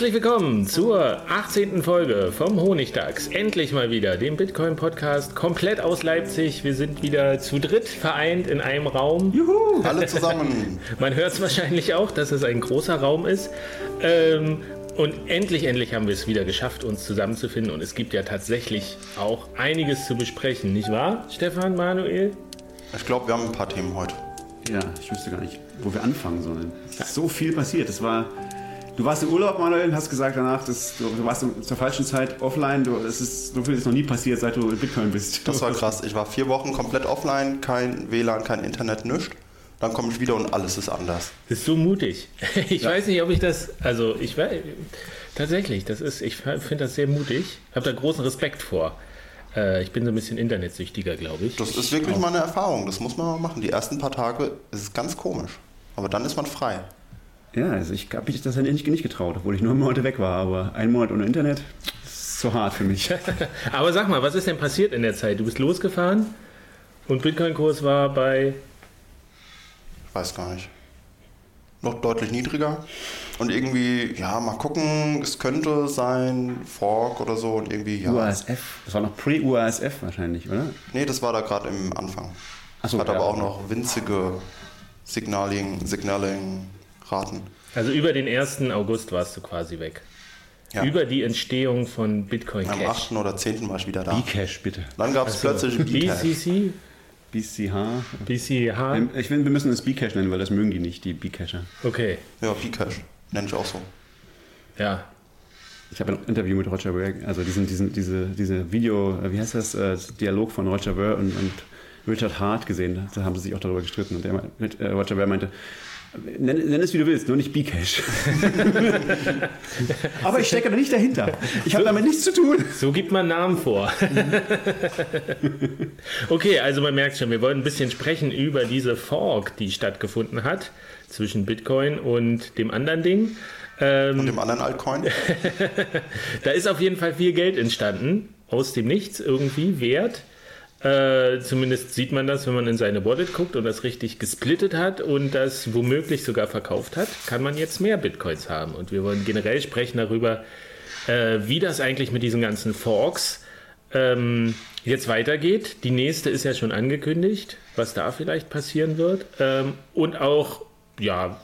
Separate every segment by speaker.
Speaker 1: Herzlich willkommen zur 18. Folge vom Honigdachs. Endlich mal wieder, dem Bitcoin-Podcast komplett aus Leipzig. Wir sind wieder zu dritt vereint in einem Raum.
Speaker 2: Juhu, alle zusammen.
Speaker 1: Man hört es wahrscheinlich auch, dass es ein großer Raum ist. Ähm, und endlich, endlich haben wir es wieder geschafft, uns zusammenzufinden. Und es gibt ja tatsächlich auch einiges zu besprechen, nicht wahr, Stefan, Manuel?
Speaker 2: Ich glaube, wir haben ein paar Themen heute.
Speaker 3: Ja, ich wüsste gar nicht, wo wir anfangen sollen. Es ist so viel passiert. Das war Du warst im Urlaub, Manuel, hast gesagt danach, dass du, du warst zur falschen Zeit offline. Du, es ist, so viel ist noch nie passiert, seit du in Bitcoin bist.
Speaker 2: Das war krass. Ich war vier Wochen komplett offline, kein WLAN, kein Internet, nichts. Dann komme ich wieder und alles ist anders.
Speaker 1: Das ist so mutig. Ich ja. weiß nicht, ob ich das, also ich weiß, tatsächlich, das ist, ich finde das sehr mutig. Ich habe da großen Respekt vor. Äh, ich bin so ein bisschen internetsüchtiger, glaube ich.
Speaker 2: Das ist wirklich mal eine Erfahrung, das muss man mal machen. Die ersten paar Tage ist es ganz komisch. Aber dann ist man frei.
Speaker 3: Ja, also ich habe mich das ja nicht, nicht getraut, obwohl ich nur Monate weg war. Aber ein Monat ohne Internet ist zu hart für mich.
Speaker 1: aber sag mal, was ist denn passiert in der Zeit? Du bist losgefahren und Bitcoin-Kurs war bei.
Speaker 2: Ich weiß gar nicht. Noch deutlich niedriger. Und irgendwie, ja, mal gucken, es könnte sein, Fork oder so und irgendwie, ja.
Speaker 3: UASF, das war noch pre-UASF wahrscheinlich, oder?
Speaker 2: Nee, das war da gerade im Anfang. Achso, Hat ja, aber auch noch winzige Signaling, Signaling raten.
Speaker 1: Also über den 1. August warst du quasi weg. Ja. Über die Entstehung von Bitcoin Cash.
Speaker 2: Am 8. oder 10. war ich wieder da.
Speaker 3: Bcash, bitte.
Speaker 2: Dann gab es also, plötzlich
Speaker 1: Bcash. BCC?
Speaker 3: BCH.
Speaker 1: BCH.
Speaker 3: Ich finde, wir müssen es Bcash nennen, weil das mögen die nicht, die Bcacher.
Speaker 1: Okay.
Speaker 2: Ja, Bcash. Nenne ich auch so.
Speaker 1: Ja.
Speaker 3: Ich habe ein Interview mit Roger Ver, also diesen, diesen, diese, diese Video, wie heißt das, äh, Dialog von Roger Ver und, und Richard Hart gesehen. Da haben sie sich auch darüber gestritten. Und der, äh, Roger Ver meinte, Nenn, nenn, es wie du willst, nur nicht Bcash. Aber ich stecke da nicht dahinter. Ich habe so, damit nichts zu tun.
Speaker 1: So gibt man Namen vor. okay, also man merkt schon, wir wollen ein bisschen sprechen über diese Fork, die stattgefunden hat zwischen Bitcoin und dem anderen Ding.
Speaker 2: Ähm, und dem anderen Altcoin.
Speaker 1: da ist auf jeden Fall viel Geld entstanden, aus dem Nichts irgendwie, Wert. Äh, zumindest sieht man das, wenn man in seine Wallet guckt und das richtig gesplittet hat und das womöglich sogar verkauft hat, kann man jetzt mehr Bitcoins haben. Und wir wollen generell sprechen darüber, äh, wie das eigentlich mit diesen ganzen Forks ähm, jetzt weitergeht. Die nächste ist ja schon angekündigt, was da vielleicht passieren wird. Ähm, und auch, ja,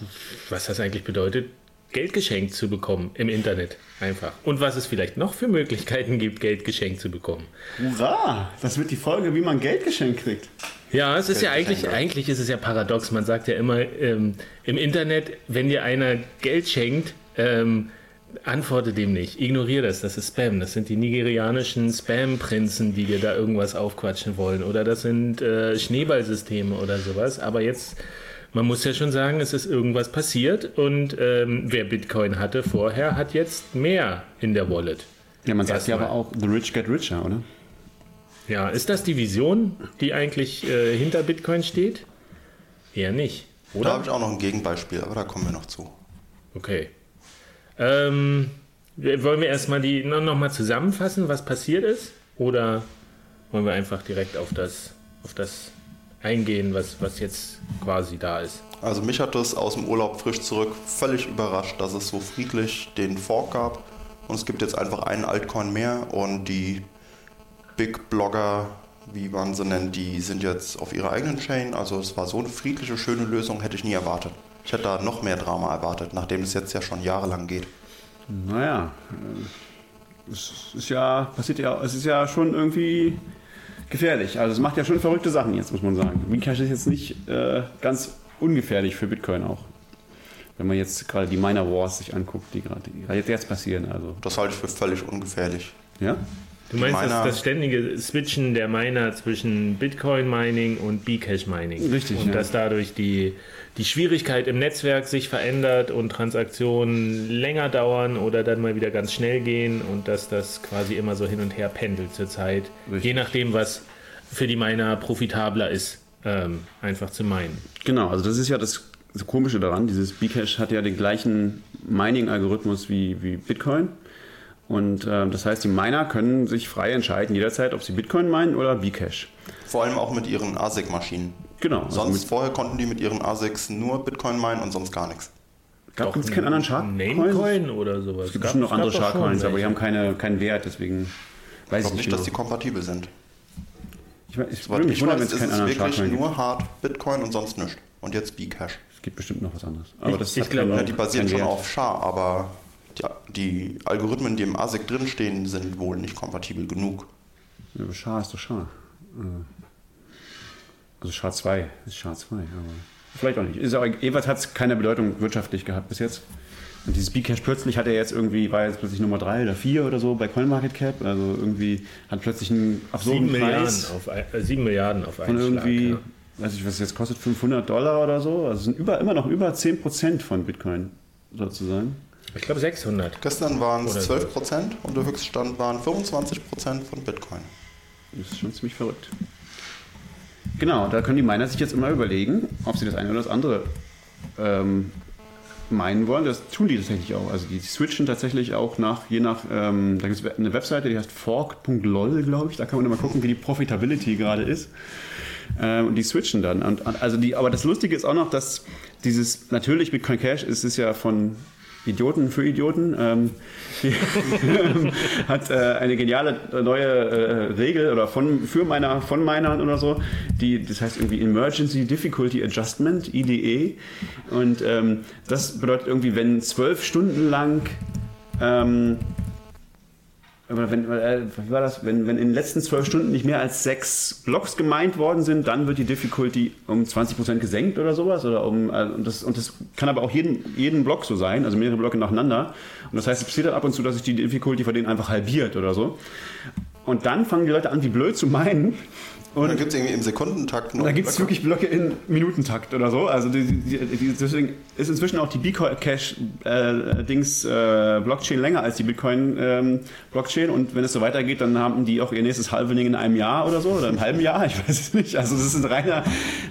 Speaker 1: was das eigentlich bedeutet, Geld geschenkt zu bekommen im Internet. Einfach. Und was es vielleicht noch für Möglichkeiten gibt, Geld geschenkt zu bekommen.
Speaker 3: Hurra! Das wird die Folge, wie man Geld geschenkt kriegt.
Speaker 1: Ja, es ist ja eigentlich, eigentlich ist es ja paradox. Man sagt ja immer ähm, im Internet, wenn dir einer Geld schenkt, ähm, antworte dem nicht. Ignoriere das. Das ist Spam. Das sind die nigerianischen Spam-Prinzen, die dir da irgendwas aufquatschen wollen. Oder das sind äh, Schneeballsysteme oder sowas. Aber jetzt man muss ja schon sagen, es ist irgendwas passiert und ähm, wer Bitcoin hatte vorher, hat jetzt mehr in der Wallet.
Speaker 3: Ja, man sagt ja aber auch, the rich get richer, oder?
Speaker 1: Ja, ist das die Vision, die eigentlich äh, hinter Bitcoin steht? Eher nicht,
Speaker 2: oder? Da habe ich auch noch ein Gegenbeispiel, aber da kommen wir noch zu.
Speaker 1: Okay. Ähm, wollen wir erstmal die noch mal zusammenfassen, was passiert ist? Oder wollen wir einfach direkt auf das, auf das eingehen, was, was jetzt quasi da ist.
Speaker 2: Also mich hat das aus dem Urlaub frisch zurück völlig überrascht, dass es so friedlich den Fork gab. Und es gibt jetzt einfach einen Altcoin mehr und die Big Blogger, wie man sie nennt, die sind jetzt auf ihrer eigenen Chain. Also es war so eine friedliche, schöne Lösung, hätte ich nie erwartet. Ich hätte da noch mehr Drama erwartet, nachdem es jetzt ja schon jahrelang geht.
Speaker 3: Naja, äh, es ist ja, passiert ja, es ist ja schon irgendwie gefährlich. Also es macht ja schon verrückte Sachen jetzt, muss man sagen. Bcash ist jetzt nicht äh, ganz ungefährlich für Bitcoin auch. Wenn man jetzt gerade die Miner Wars sich anguckt, die gerade jetzt, jetzt passieren. Also,
Speaker 2: Das halte ich für völlig ungefährlich.
Speaker 3: ja?
Speaker 1: Du meinst das,
Speaker 2: Miner-
Speaker 1: das ständige Switchen der Miner zwischen Bitcoin-Mining und Bcash-Mining.
Speaker 3: Richtig,
Speaker 1: Und
Speaker 3: ja.
Speaker 1: dass dadurch die, die Schwierigkeit im Netzwerk sich verändert und Transaktionen länger dauern oder dann mal wieder ganz schnell gehen und dass das quasi immer so hin und her pendelt zurzeit. Je nachdem, was für die Miner profitabler ist, ähm, einfach zu meinen.
Speaker 3: Genau, also das ist ja das, Komische daran. Dieses Bcash hat ja den gleichen Mining-Algorithmus wie, wie Bitcoin. Und ähm, das heißt, die Miner können sich frei entscheiden jederzeit, ob sie Bitcoin meinen oder Bcash.
Speaker 2: Vor allem auch mit ihren ASIC-Maschinen.
Speaker 3: Genau. Also
Speaker 2: Sonst
Speaker 3: mit,
Speaker 2: vorher konnten die mit ihren ASICs nur Bitcoin meinen und sonst gar nichts.
Speaker 3: gab es keinen anderen Sharkcoin?
Speaker 1: Namecoin oder sowas.
Speaker 3: Es gibt bestimmt noch andere
Speaker 1: schon
Speaker 3: Sharkcoins, aber die haben keine, keinen Wert, deswegen weiß
Speaker 2: Ich
Speaker 3: ich
Speaker 2: glaube
Speaker 3: nicht.
Speaker 2: nicht, dass die
Speaker 3: genau.
Speaker 2: kompatibel sind.
Speaker 3: ich, weiß- ich
Speaker 2: Soweit
Speaker 3: würde mich
Speaker 2: ich
Speaker 3: wundern, wenn es keinen anderen
Speaker 2: wirklich
Speaker 3: Sharkcoin gibt.
Speaker 2: nur hart Bitcoin und sonst nichts. Und jetzt Bcash.
Speaker 3: Es gibt bestimmt noch was anderes. Aber
Speaker 1: Ich-
Speaker 3: das
Speaker 1: ich glaube,
Speaker 2: die basieren schon
Speaker 3: Wert.
Speaker 2: auf SHA, aber die, die Algorithmen, die im ASIC drinstehen, sind wohl nicht kompatibel genug.
Speaker 3: Ja, aber Schar ist doch Schar. Äh, Also Schar 2 ist Schar 2, aber vielleicht auch nicht. Ist auch, jedenfalls hat es keine Bedeutung wirtschaftlich gehabt bis jetzt. Und dieses Bcash plötzlich hat er jetzt irgendwie, war jetzt plötzlich Nummer 3 oder 4 oder so bei CoinMarketCap. Also irgendwie hat plötzlich einen absurden
Speaker 1: 7 Milliarden
Speaker 3: Preis
Speaker 1: auf, ein- äh, 7 Milliarden auf
Speaker 3: von
Speaker 1: einen
Speaker 3: irgendwie,
Speaker 1: Schlag.
Speaker 3: weiß ich, was es jetzt kostet, 500 Dollar oder so. Also es sind über, immer noch über 10% von Bitcoin sozusagen.
Speaker 1: Ja. Ich glaube 600.
Speaker 2: Gestern waren es
Speaker 1: so.
Speaker 2: 12% und der Höchststand waren 25% von Bitcoin.
Speaker 3: Das ist schon ziemlich verrückt. Genau, da können die Miner sich jetzt immer überlegen, ob sie das eine oder das andere ähm, meinen wollen. Das tun die tatsächlich auch. Also die switchen tatsächlich auch nach, je nach, ähm, da gibt es eine Webseite, die heißt fork.lol, glaube ich. Da kann man immer gucken, wie die Profitability gerade ist. Ähm, und die switchen dann. Und, also die, aber das Lustige ist auch noch, dass dieses, natürlich Bitcoin Cash ist es ja von Idioten für Idioten, ähm, hat äh, eine geniale neue äh, Regel oder von für meiner von meiner oder so, die das heißt irgendwie Emergency Difficulty Adjustment (IDE) und ähm, das bedeutet irgendwie, wenn zwölf Stunden lang ähm, wenn, äh, wie war das? Wenn, wenn in den letzten zwölf Stunden nicht mehr als sechs Blocks gemeint worden sind, dann wird die Difficulty um 20% gesenkt oder sowas. Oder um, äh, und, das, und das kann aber auch jeden, jeden Block so sein, also mehrere Blöcke nacheinander. Und das heißt, es passiert ab und zu, dass sich die Difficulty von denen einfach halbiert oder so. Und dann fangen die Leute an, wie blöd zu meinen.
Speaker 2: Und dann gibt es irgendwie im Sekundentakt noch
Speaker 3: da gibt es wirklich Blöcke in Minutentakt oder so. Also die, die, die, deswegen ist inzwischen auch die Bcash-Dings äh, Blockchain länger als die Bitcoin ähm. Und wenn es so weitergeht, dann haben die auch ihr nächstes Halvening in einem Jahr oder so oder im halben Jahr. Ich weiß es nicht. Also das ist ein reiner,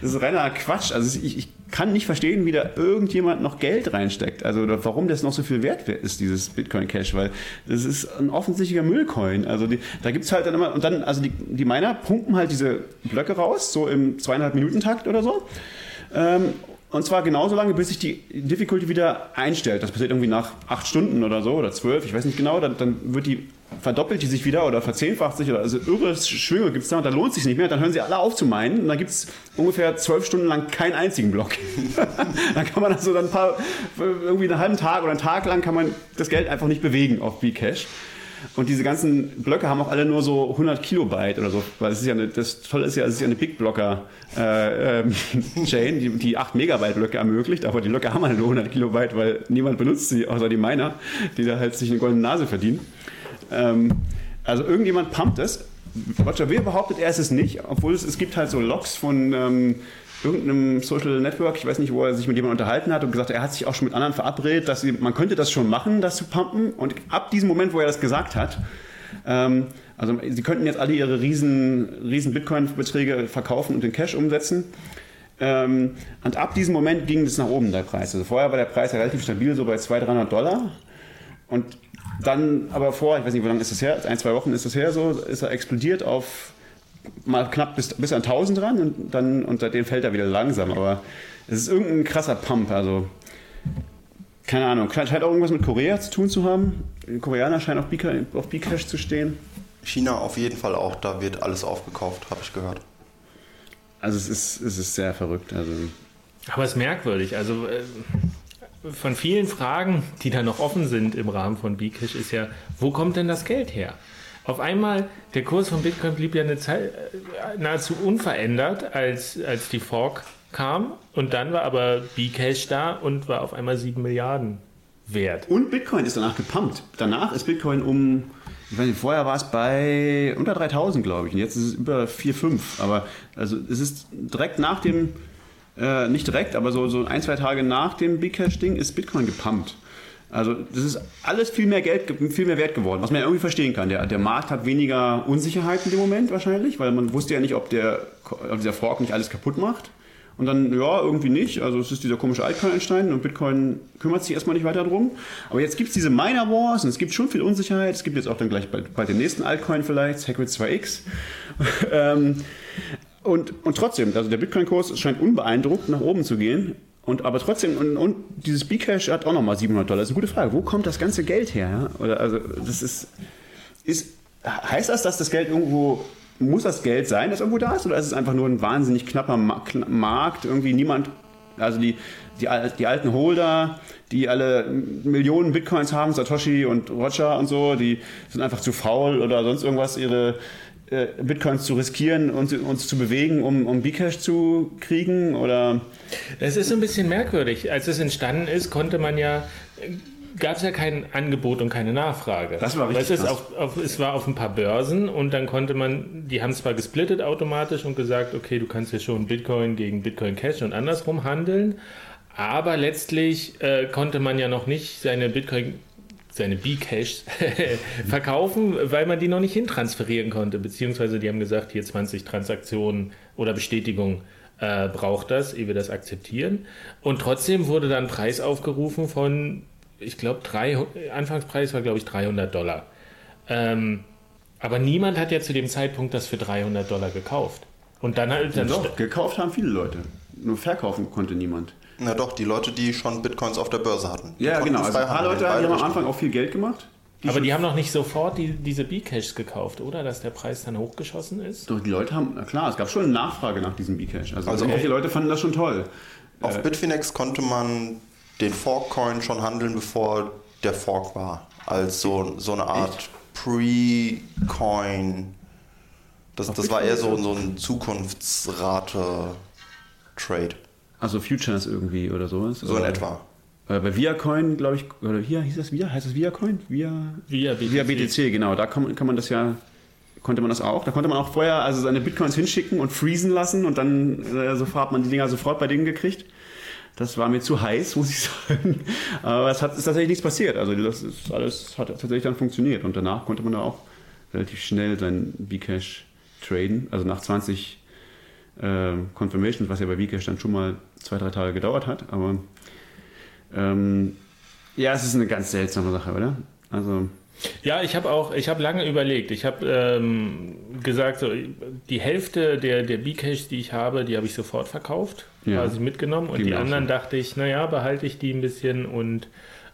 Speaker 3: das ist reiner Quatsch. Also ich, ich kann nicht verstehen, wie da irgendjemand noch Geld reinsteckt. Also warum das noch so viel wert ist, dieses Bitcoin Cash, weil das ist ein offensichtlicher Müllcoin. Also die, da gibt's halt dann immer, und dann, also die, die Miner pumpen halt diese Blöcke raus, so im zweieinhalb Minuten Takt oder so. Ähm, und zwar genauso lange, bis sich die Difficulty wieder einstellt. Das passiert irgendwie nach acht Stunden oder so oder zwölf, ich weiß nicht genau. Dann, dann wird die, verdoppelt die sich wieder oder verzehnfacht sich oder also irre Schwünge gibt es da und dann lohnt es sich nicht mehr. Dann hören sie alle auf zu meinen und dann gibt es ungefähr zwölf Stunden lang keinen einzigen Block. dann kann man also dann ein paar, irgendwie einen halben Tag oder einen Tag lang kann man das Geld einfach nicht bewegen auf Bcash. Und diese ganzen Blöcke haben auch alle nur so 100 Kilobyte oder so, weil es ist ja eine, das Tolle ist ja, es ist ja eine Big Blocker äh, ähm, Chain, die, die 8 Megabyte Blöcke ermöglicht, aber die Blöcke haben halt nur 100 Kilobyte, weil niemand benutzt sie, außer die Miner, die da halt sich eine goldene Nase verdienen. Ähm, also irgendjemand pumpt es. Roger Ver behauptet, er ist es nicht, obwohl es, es gibt halt so Logs von ähm, irgendeinem Social Network, ich weiß nicht, wo er sich mit jemandem unterhalten hat und gesagt, er hat sich auch schon mit anderen verabredet, dass sie, man könnte das schon machen, das zu pumpen. Und ab diesem Moment, wo er das gesagt hat, ähm, also sie könnten jetzt alle ihre riesen, riesen Bitcoin-Beträge verkaufen und in Cash umsetzen. Ähm, und ab diesem Moment ging es nach oben, der Preis. Also vorher war der Preis ja relativ stabil, so bei 200, 300 Dollar. Und dann aber vor, ich weiß nicht, wie lange ist das her, ein, zwei Wochen ist das her, so ist er explodiert auf mal knapp bis, bis an 1000 ran und dann und seitdem fällt er wieder langsam. Aber es ist irgendein krasser Pump, also keine Ahnung, scheint auch irgendwas mit Korea zu tun zu haben. Die Koreaner scheinen auf Bcash, auf Bcash zu stehen.
Speaker 2: China auf jeden Fall auch, da wird alles aufgekauft, habe ich gehört.
Speaker 3: Also es ist, es ist sehr verrückt. Also
Speaker 1: Aber es ist merkwürdig. Also, äh, von vielen Fragen, die da noch offen sind im Rahmen von Bcash, ist ja, wo kommt denn das Geld her? Auf einmal, der Kurs von Bitcoin blieb ja eine Zeit äh, nahezu unverändert, als, als die Fork kam. Und dann war aber Bcash da und war auf einmal 7 Milliarden wert.
Speaker 3: Und Bitcoin ist danach gepumpt. Danach ist Bitcoin um, ich weiß nicht, vorher war es bei unter 3000, glaube ich. Und jetzt ist es über 4, 5. Aber also es ist direkt nach dem, äh, nicht direkt, aber so, so ein, zwei Tage nach dem Bcash-Ding ist Bitcoin gepumpt. Also das ist alles viel mehr Geld, viel mehr wert geworden, was man ja irgendwie verstehen kann. Der, der Markt hat weniger Unsicherheit in dem Moment wahrscheinlich, weil man wusste ja nicht, ob, der, ob dieser Fork nicht alles kaputt macht. Und dann, ja, irgendwie nicht. Also es ist dieser komische Altcoin entstanden und Bitcoin kümmert sich erstmal nicht weiter drum. Aber jetzt gibt es diese Miner Wars und es gibt schon viel Unsicherheit. Es gibt jetzt auch dann gleich bald, bald den nächsten Altcoin vielleicht, Segwit 2x. ähm, und, und trotzdem, also der Bitcoin-Kurs scheint unbeeindruckt nach oben zu gehen. Und aber trotzdem, und, und dieses Bcash hat auch nochmal 700 Dollar. Das ist eine gute Frage. Wo kommt das ganze Geld her? Ja? Oder also, das ist, ist, heißt das, dass das Geld irgendwo, muss das Geld sein, das irgendwo da ist? Oder ist es einfach nur ein wahnsinnig knapper Markt? Irgendwie niemand, also die, die, die alten Holder, die alle Millionen Bitcoins haben, Satoshi und Roger und so, die sind einfach zu faul oder sonst irgendwas, ihre äh, Bitcoins zu riskieren und uns zu bewegen, um, um Bcash zu kriegen? Oder?
Speaker 1: Es ist ein bisschen merkwürdig. Als es entstanden ist, konnte man ja gab es ja kein Angebot und keine Nachfrage.
Speaker 3: Das war richtig.
Speaker 1: Es, ist auf, auf, es war auf ein paar Börsen und dann konnte man, die haben zwar gesplittet automatisch und gesagt, okay, du kannst ja schon Bitcoin gegen Bitcoin Cash und andersrum handeln, aber letztlich äh, konnte man ja noch nicht seine Bitcoin seine B-Cash verkaufen, weil man die noch nicht hintransferieren konnte. Beziehungsweise die haben gesagt, hier 20 Transaktionen oder Bestätigung äh, braucht das, ehe wir das akzeptieren. Und trotzdem wurde dann ein Preis aufgerufen von, ich glaube, Anfangspreis war, glaube ich, 300 Dollar. Ähm, aber niemand hat ja zu dem Zeitpunkt das für 300 Dollar gekauft. Und dann halt. Dann
Speaker 3: doch, gekauft haben viele Leute. Nur verkaufen konnte niemand.
Speaker 2: Na doch, die Leute, die schon Bitcoins auf der Börse hatten.
Speaker 3: Ja, genau. Also ein paar Leute die haben am Anfang auch viel Geld gemacht.
Speaker 1: Die aber die haben noch nicht sofort die, diese B-Caches gekauft, oder? Dass der Preis dann hochgeschossen ist?
Speaker 3: Doch, die Leute haben, na klar, es gab schon eine Nachfrage nach diesem B-Cache. Also, also die Leute fanden das schon toll.
Speaker 2: Auf äh, Bitfinex konnte man den Fork-Coin schon handeln, bevor der Fork war. Als so, so eine Art Pre-Coin. Das, das war eher so, so ein Zukunftsrate-Trade.
Speaker 3: Also Futures irgendwie oder sowas?
Speaker 2: So in etwa.
Speaker 3: Äh, bei Viacoin, glaube ich, oder hier hieß das Via? Heißt das Viacoin? Via,
Speaker 1: Via BTC.
Speaker 3: Via BTC, genau. Da kann, kann man das ja, konnte man das auch. Da konnte man auch vorher also seine Bitcoins hinschicken und freezen lassen und dann äh, sofort man die Dinger sofort bei denen gekriegt. Das war mir zu heiß, muss ich sagen. Aber es hat, ist tatsächlich nichts passiert. Also das ist alles hat tatsächlich dann funktioniert. Und danach konnte man da auch relativ schnell sein Bcash traden. Also nach 20 äh, Confirmations, was ja bei Bcash dann schon mal zwei, drei Tage gedauert hat. Aber ähm, ja, es ist eine ganz seltsame Sache, oder? Also.
Speaker 1: Ja, ich habe auch, ich habe lange überlegt. Ich habe ähm, gesagt, so, die Hälfte der, der B-Cash, die ich habe, die habe ich sofort verkauft, ja. quasi mitgenommen. Und die, die anderen dachte ich, naja, behalte ich die ein bisschen und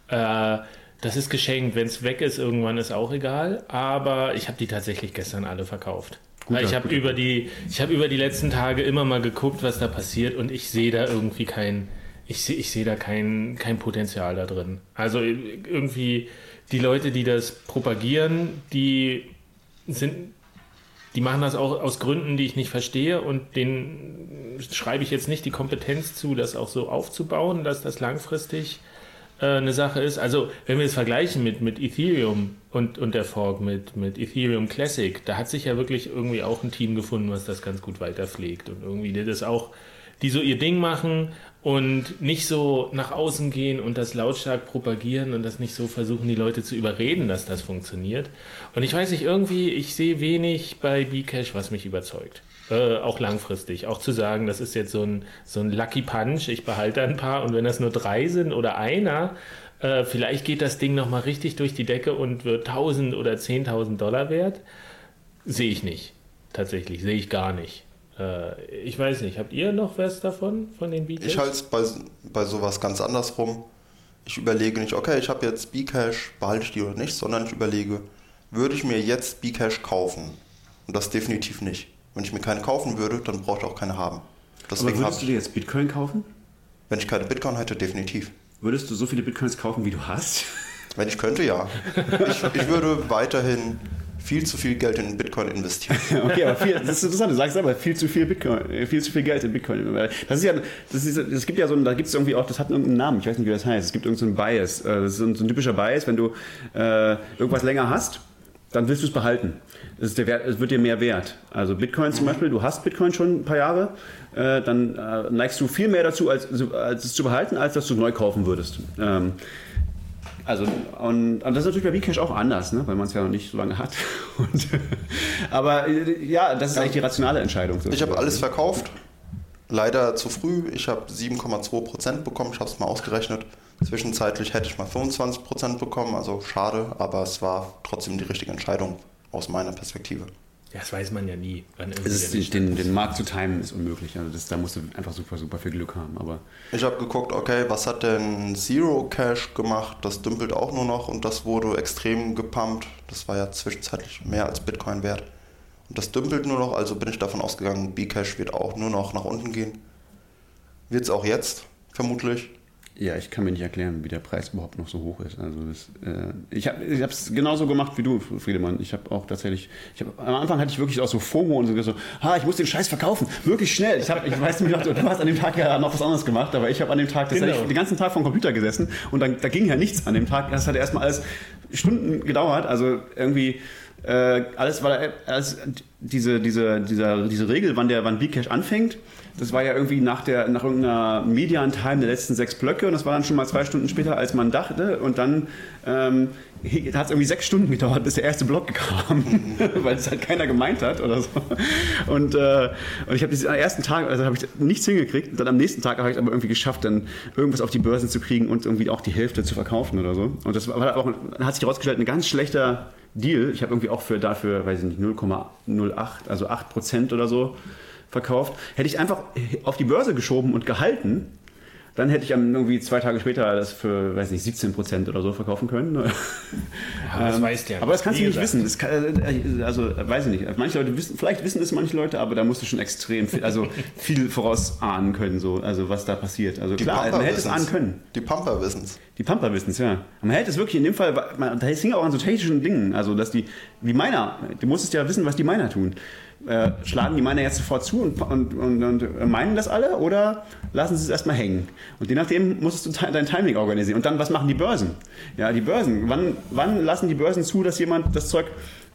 Speaker 1: äh, das ist geschenkt. Wenn es weg ist, irgendwann ist auch egal. Aber ich habe die tatsächlich gestern alle verkauft. Guter, ich habe über die, ich habe über die letzten Tage immer mal geguckt, was da passiert und ich sehe da irgendwie kein, ich sehe, ich sehe da kein, kein Potenzial da drin. Also irgendwie die Leute, die das propagieren, die sind, die machen das auch aus Gründen, die ich nicht verstehe und denen schreibe ich jetzt nicht die Kompetenz zu, das auch so aufzubauen, dass das langfristig äh, eine Sache ist. Also, wenn wir es vergleichen mit, mit Ethereum und, und der Fork, mit, mit Ethereum Classic, da hat sich ja wirklich irgendwie auch ein Team gefunden, was das ganz gut weiterpflegt und irgendwie das auch, die so ihr Ding machen und nicht so nach außen gehen und das lautstark propagieren und das nicht so versuchen, die Leute zu überreden, dass das funktioniert. Und ich weiß nicht, irgendwie, ich sehe wenig bei Bcash, was mich überzeugt. Äh, auch langfristig. Auch zu sagen, das ist jetzt so ein, so ein Lucky Punch, ich behalte ein paar und wenn das nur drei sind oder einer, äh, vielleicht geht das Ding nochmal richtig durch die Decke und wird 1000 oder 10.000 Dollar wert. Sehe ich nicht. Tatsächlich, sehe ich gar nicht. Äh, ich weiß nicht, habt ihr noch was davon, von den
Speaker 2: Bcash? Ich halte es bei, bei sowas ganz andersrum. Ich überlege nicht, okay, ich habe jetzt Bcash, behalte ich die oder nicht, sondern ich überlege, würde ich mir jetzt Bcash kaufen? Und das definitiv nicht. Wenn ich mir keine kaufen würde, dann brauche ich auch keine haben.
Speaker 3: Deswegen Aber würdest du dir jetzt Bitcoin kaufen?
Speaker 2: Wenn ich keine Bitcoin hätte, definitiv.
Speaker 3: Würdest du so viele Bitcoins kaufen, wie du hast?
Speaker 2: Wenn ich könnte, ja. Ich, ich würde weiterhin viel zu viel Geld in Bitcoin investieren.
Speaker 3: okay, aber viel, das ist interessant, du sagst aber viel zu viel Bitcoin, äh, viel zu viel Geld in Bitcoin. Das ist ja, das ist, es gibt ja so, da gibt es irgendwie auch, das hat irgendeinen Namen, ich weiß nicht, wie das heißt. Es gibt irgendeinen so Bias. Äh, das ist so ein, so ein typischer Bias, wenn du äh, irgendwas länger hast, dann willst du es behalten. Es, Wert, es, wird dir mehr wert. Also Bitcoin zum Beispiel, du hast Bitcoin schon ein paar Jahre, äh, dann äh, neigst du viel mehr dazu, als, als, es zu behalten, als dass du neu kaufen würdest. Ähm, also, und, und, das ist natürlich bei Bcash auch anders, ne? weil man es ja noch nicht so lange hat. Und, aber äh, ja, das ist eigentlich die rationale Entscheidung.
Speaker 2: Sozusagen. Ich habe alles verkauft. Leider zu früh. Ich habe 7,2% bekommen. Ich habe es mal ausgerechnet. Zwischenzeitlich hätte ich mal 25% bekommen. Also schade, aber es war trotzdem die richtige Entscheidung aus meiner Perspektive.
Speaker 1: Ja, das weiß man ja nie.
Speaker 3: Ist, den, den, Markt zu timen ist unmöglich. Also das, da musst du einfach super, super viel Glück haben. Aber
Speaker 2: ich habe geguckt, okay, was hat denn Zero Cash gemacht? Das dümpelt auch nur noch und das wurde extrem gepumpt. Das war ja zwischenzeitlich mehr als Bitcoin wert. Und das dümpelt nur noch, also bin ich davon ausgegangen, Bcash wird auch nur noch nach unten gehen. Wird es auch jetzt, vermutlich.
Speaker 3: Ja, ich kann mir nicht erklären, wie der Preis überhaupt noch so hoch ist. Also das, äh, ich habe es genauso gemacht wie du, Friedemann. Ich habe auch tatsächlich, ich hab, am Anfang hatte ich wirklich auch so FOMO und so, ha, ich muss den Scheiß verkaufen, wirklich schnell. Ich, hab, ich weiß nicht, du hast an dem Tag ja noch was anderes gemacht, aber ich habe an dem Tag genau. den ganzen Tag vom Computer gesessen und dann, da ging ja nichts an dem Tag. Das hat erstmal alles Stunden gedauert. Also irgendwie äh, alles war alles, diese, diese, dieser, diese Regel, wann der wann Bcash anfängt das war ja irgendwie nach, der, nach irgendeiner Median Time der letzten sechs Blöcke und das war dann schon mal zwei Stunden später, als man dachte. Und dann ähm, hat es irgendwie sechs Stunden gedauert, bis der erste Block kam, weil es halt keiner gemeint hat oder so. Und, äh, und ich habe diesen ersten Tag, also habe ich nichts hingekriegt. Dann am nächsten Tag habe ich es aber irgendwie geschafft, dann irgendwas auf die Börsen zu kriegen und irgendwie auch die Hälfte zu verkaufen oder so. Und das war auch, hat sich herausgestellt, ein ganz schlechter Deal. Ich habe irgendwie auch für dafür, weiß ich nicht, 0,08, also 8 Prozent oder so verkauft. Hätte ich einfach auf die Börse geschoben und gehalten, dann hätte ich dann irgendwie zwei Tage später das für, weiß nicht, 17 Prozent oder so verkaufen können. Ja, das ähm, weißt du ja. Aber das kannst du nicht wissen. Kann, äh, also, weiß ich nicht. Manche Leute wissen, vielleicht wissen es manche Leute, aber da musst du schon extrem viel, also viel vorausahnen können, so, also was da passiert. Also
Speaker 2: die
Speaker 3: klar,
Speaker 2: man hätte es ahnen können. Die Pumper wissen es.
Speaker 3: Die Pumper wissen es, ja. Man hätte es wirklich in dem Fall, man, da hing auch an so technischen Dingen, also dass die, wie Miner, du musstest ja wissen, was die Miner tun. Äh, schlagen die Miner jetzt sofort zu und, und, und, und, meinen das alle oder lassen sie es erstmal hängen? Und je nachdem musst du dein Timing organisieren. Und dann, was machen die Börsen? Ja, die Börsen. Wann, wann lassen die Börsen zu, dass jemand das Zeug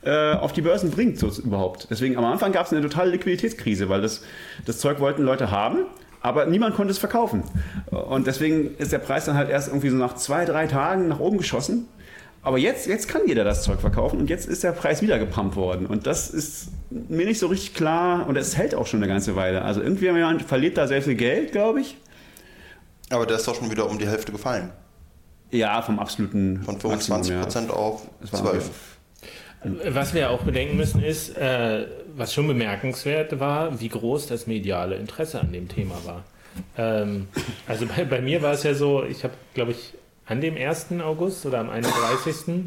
Speaker 3: äh, auf die Börsen bringt so überhaupt? Deswegen am Anfang gab es eine totale Liquiditätskrise, weil das, das Zeug wollten Leute haben. Aber niemand konnte es verkaufen. Und deswegen ist der Preis dann halt erst irgendwie so nach zwei, drei Tagen nach oben geschossen. Aber jetzt, jetzt kann jeder das Zeug verkaufen und jetzt ist der Preis wieder gepumpt worden. Und das ist mir nicht so richtig klar und es hält auch schon eine ganze Weile. Also irgendwie verliert da sehr viel Geld, glaube ich.
Speaker 2: Aber der ist doch schon wieder um die Hälfte gefallen.
Speaker 3: Ja, vom absoluten.
Speaker 2: Von 25 Prozent ja. auf 12.
Speaker 1: Was wir auch bedenken müssen ist, äh, was schon bemerkenswert war, wie groß das mediale Interesse an dem Thema war. Ähm, also bei, bei, mir war es ja so, ich habe, glaube ich, an dem 1. August oder am 31.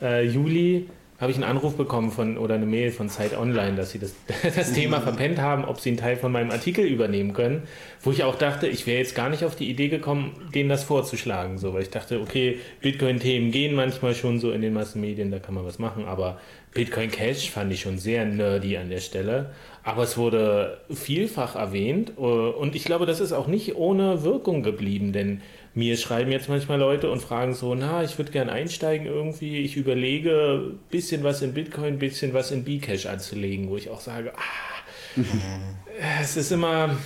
Speaker 1: Äh, Juli habe ich einen Anruf bekommen von oder eine Mail von Zeit Online, dass sie das, das Thema verpennt haben, ob sie einen Teil von meinem Artikel übernehmen können, wo ich auch dachte, ich wäre jetzt gar nicht auf die Idee gekommen, denen das vorzuschlagen, so, weil ich dachte, okay, Bitcoin-Themen gehen manchmal schon so in den Massenmedien, da kann man was machen, aber Bitcoin Cash fand ich schon sehr nerdy an der Stelle, aber es wurde vielfach erwähnt äh, und ich glaube, das ist auch nicht ohne Wirkung geblieben, denn mir schreiben jetzt manchmal Leute und fragen so, na, ich würde gern einsteigen irgendwie, ich überlege, bisschen was in Bitcoin, bisschen was in Bcash anzulegen, wo ich auch sage, ah, es ist immer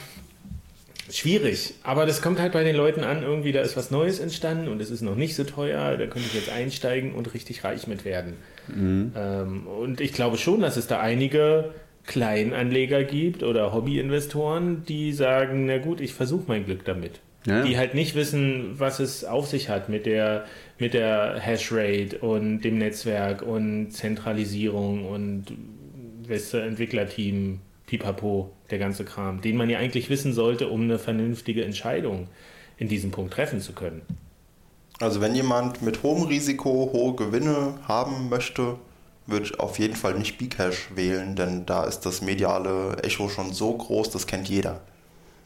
Speaker 1: schwierig, aber das kommt halt bei den Leuten an, irgendwie da ist was Neues entstanden und es ist noch nicht so teuer, da könnte ich jetzt einsteigen und richtig reich mit werden. Mhm. Ähm, und ich glaube schon, dass es da einige Kleinanleger gibt oder Hobbyinvestoren, die sagen, na gut, ich versuche mein Glück damit ja. die halt nicht wissen, was es auf sich hat mit der, mit der Hashrate und dem Netzwerk und Zentralisierung und weißt du, Entwicklerteam, pipapo, der ganze Kram, den man ja eigentlich wissen sollte, um eine vernünftige Entscheidung in diesem Punkt treffen zu können.
Speaker 2: Also wenn jemand mit hohem Risiko hohe Gewinne haben möchte, würde ich auf jeden Fall nicht Bcash wählen, denn da ist das mediale Echo schon so groß, das kennt jeder.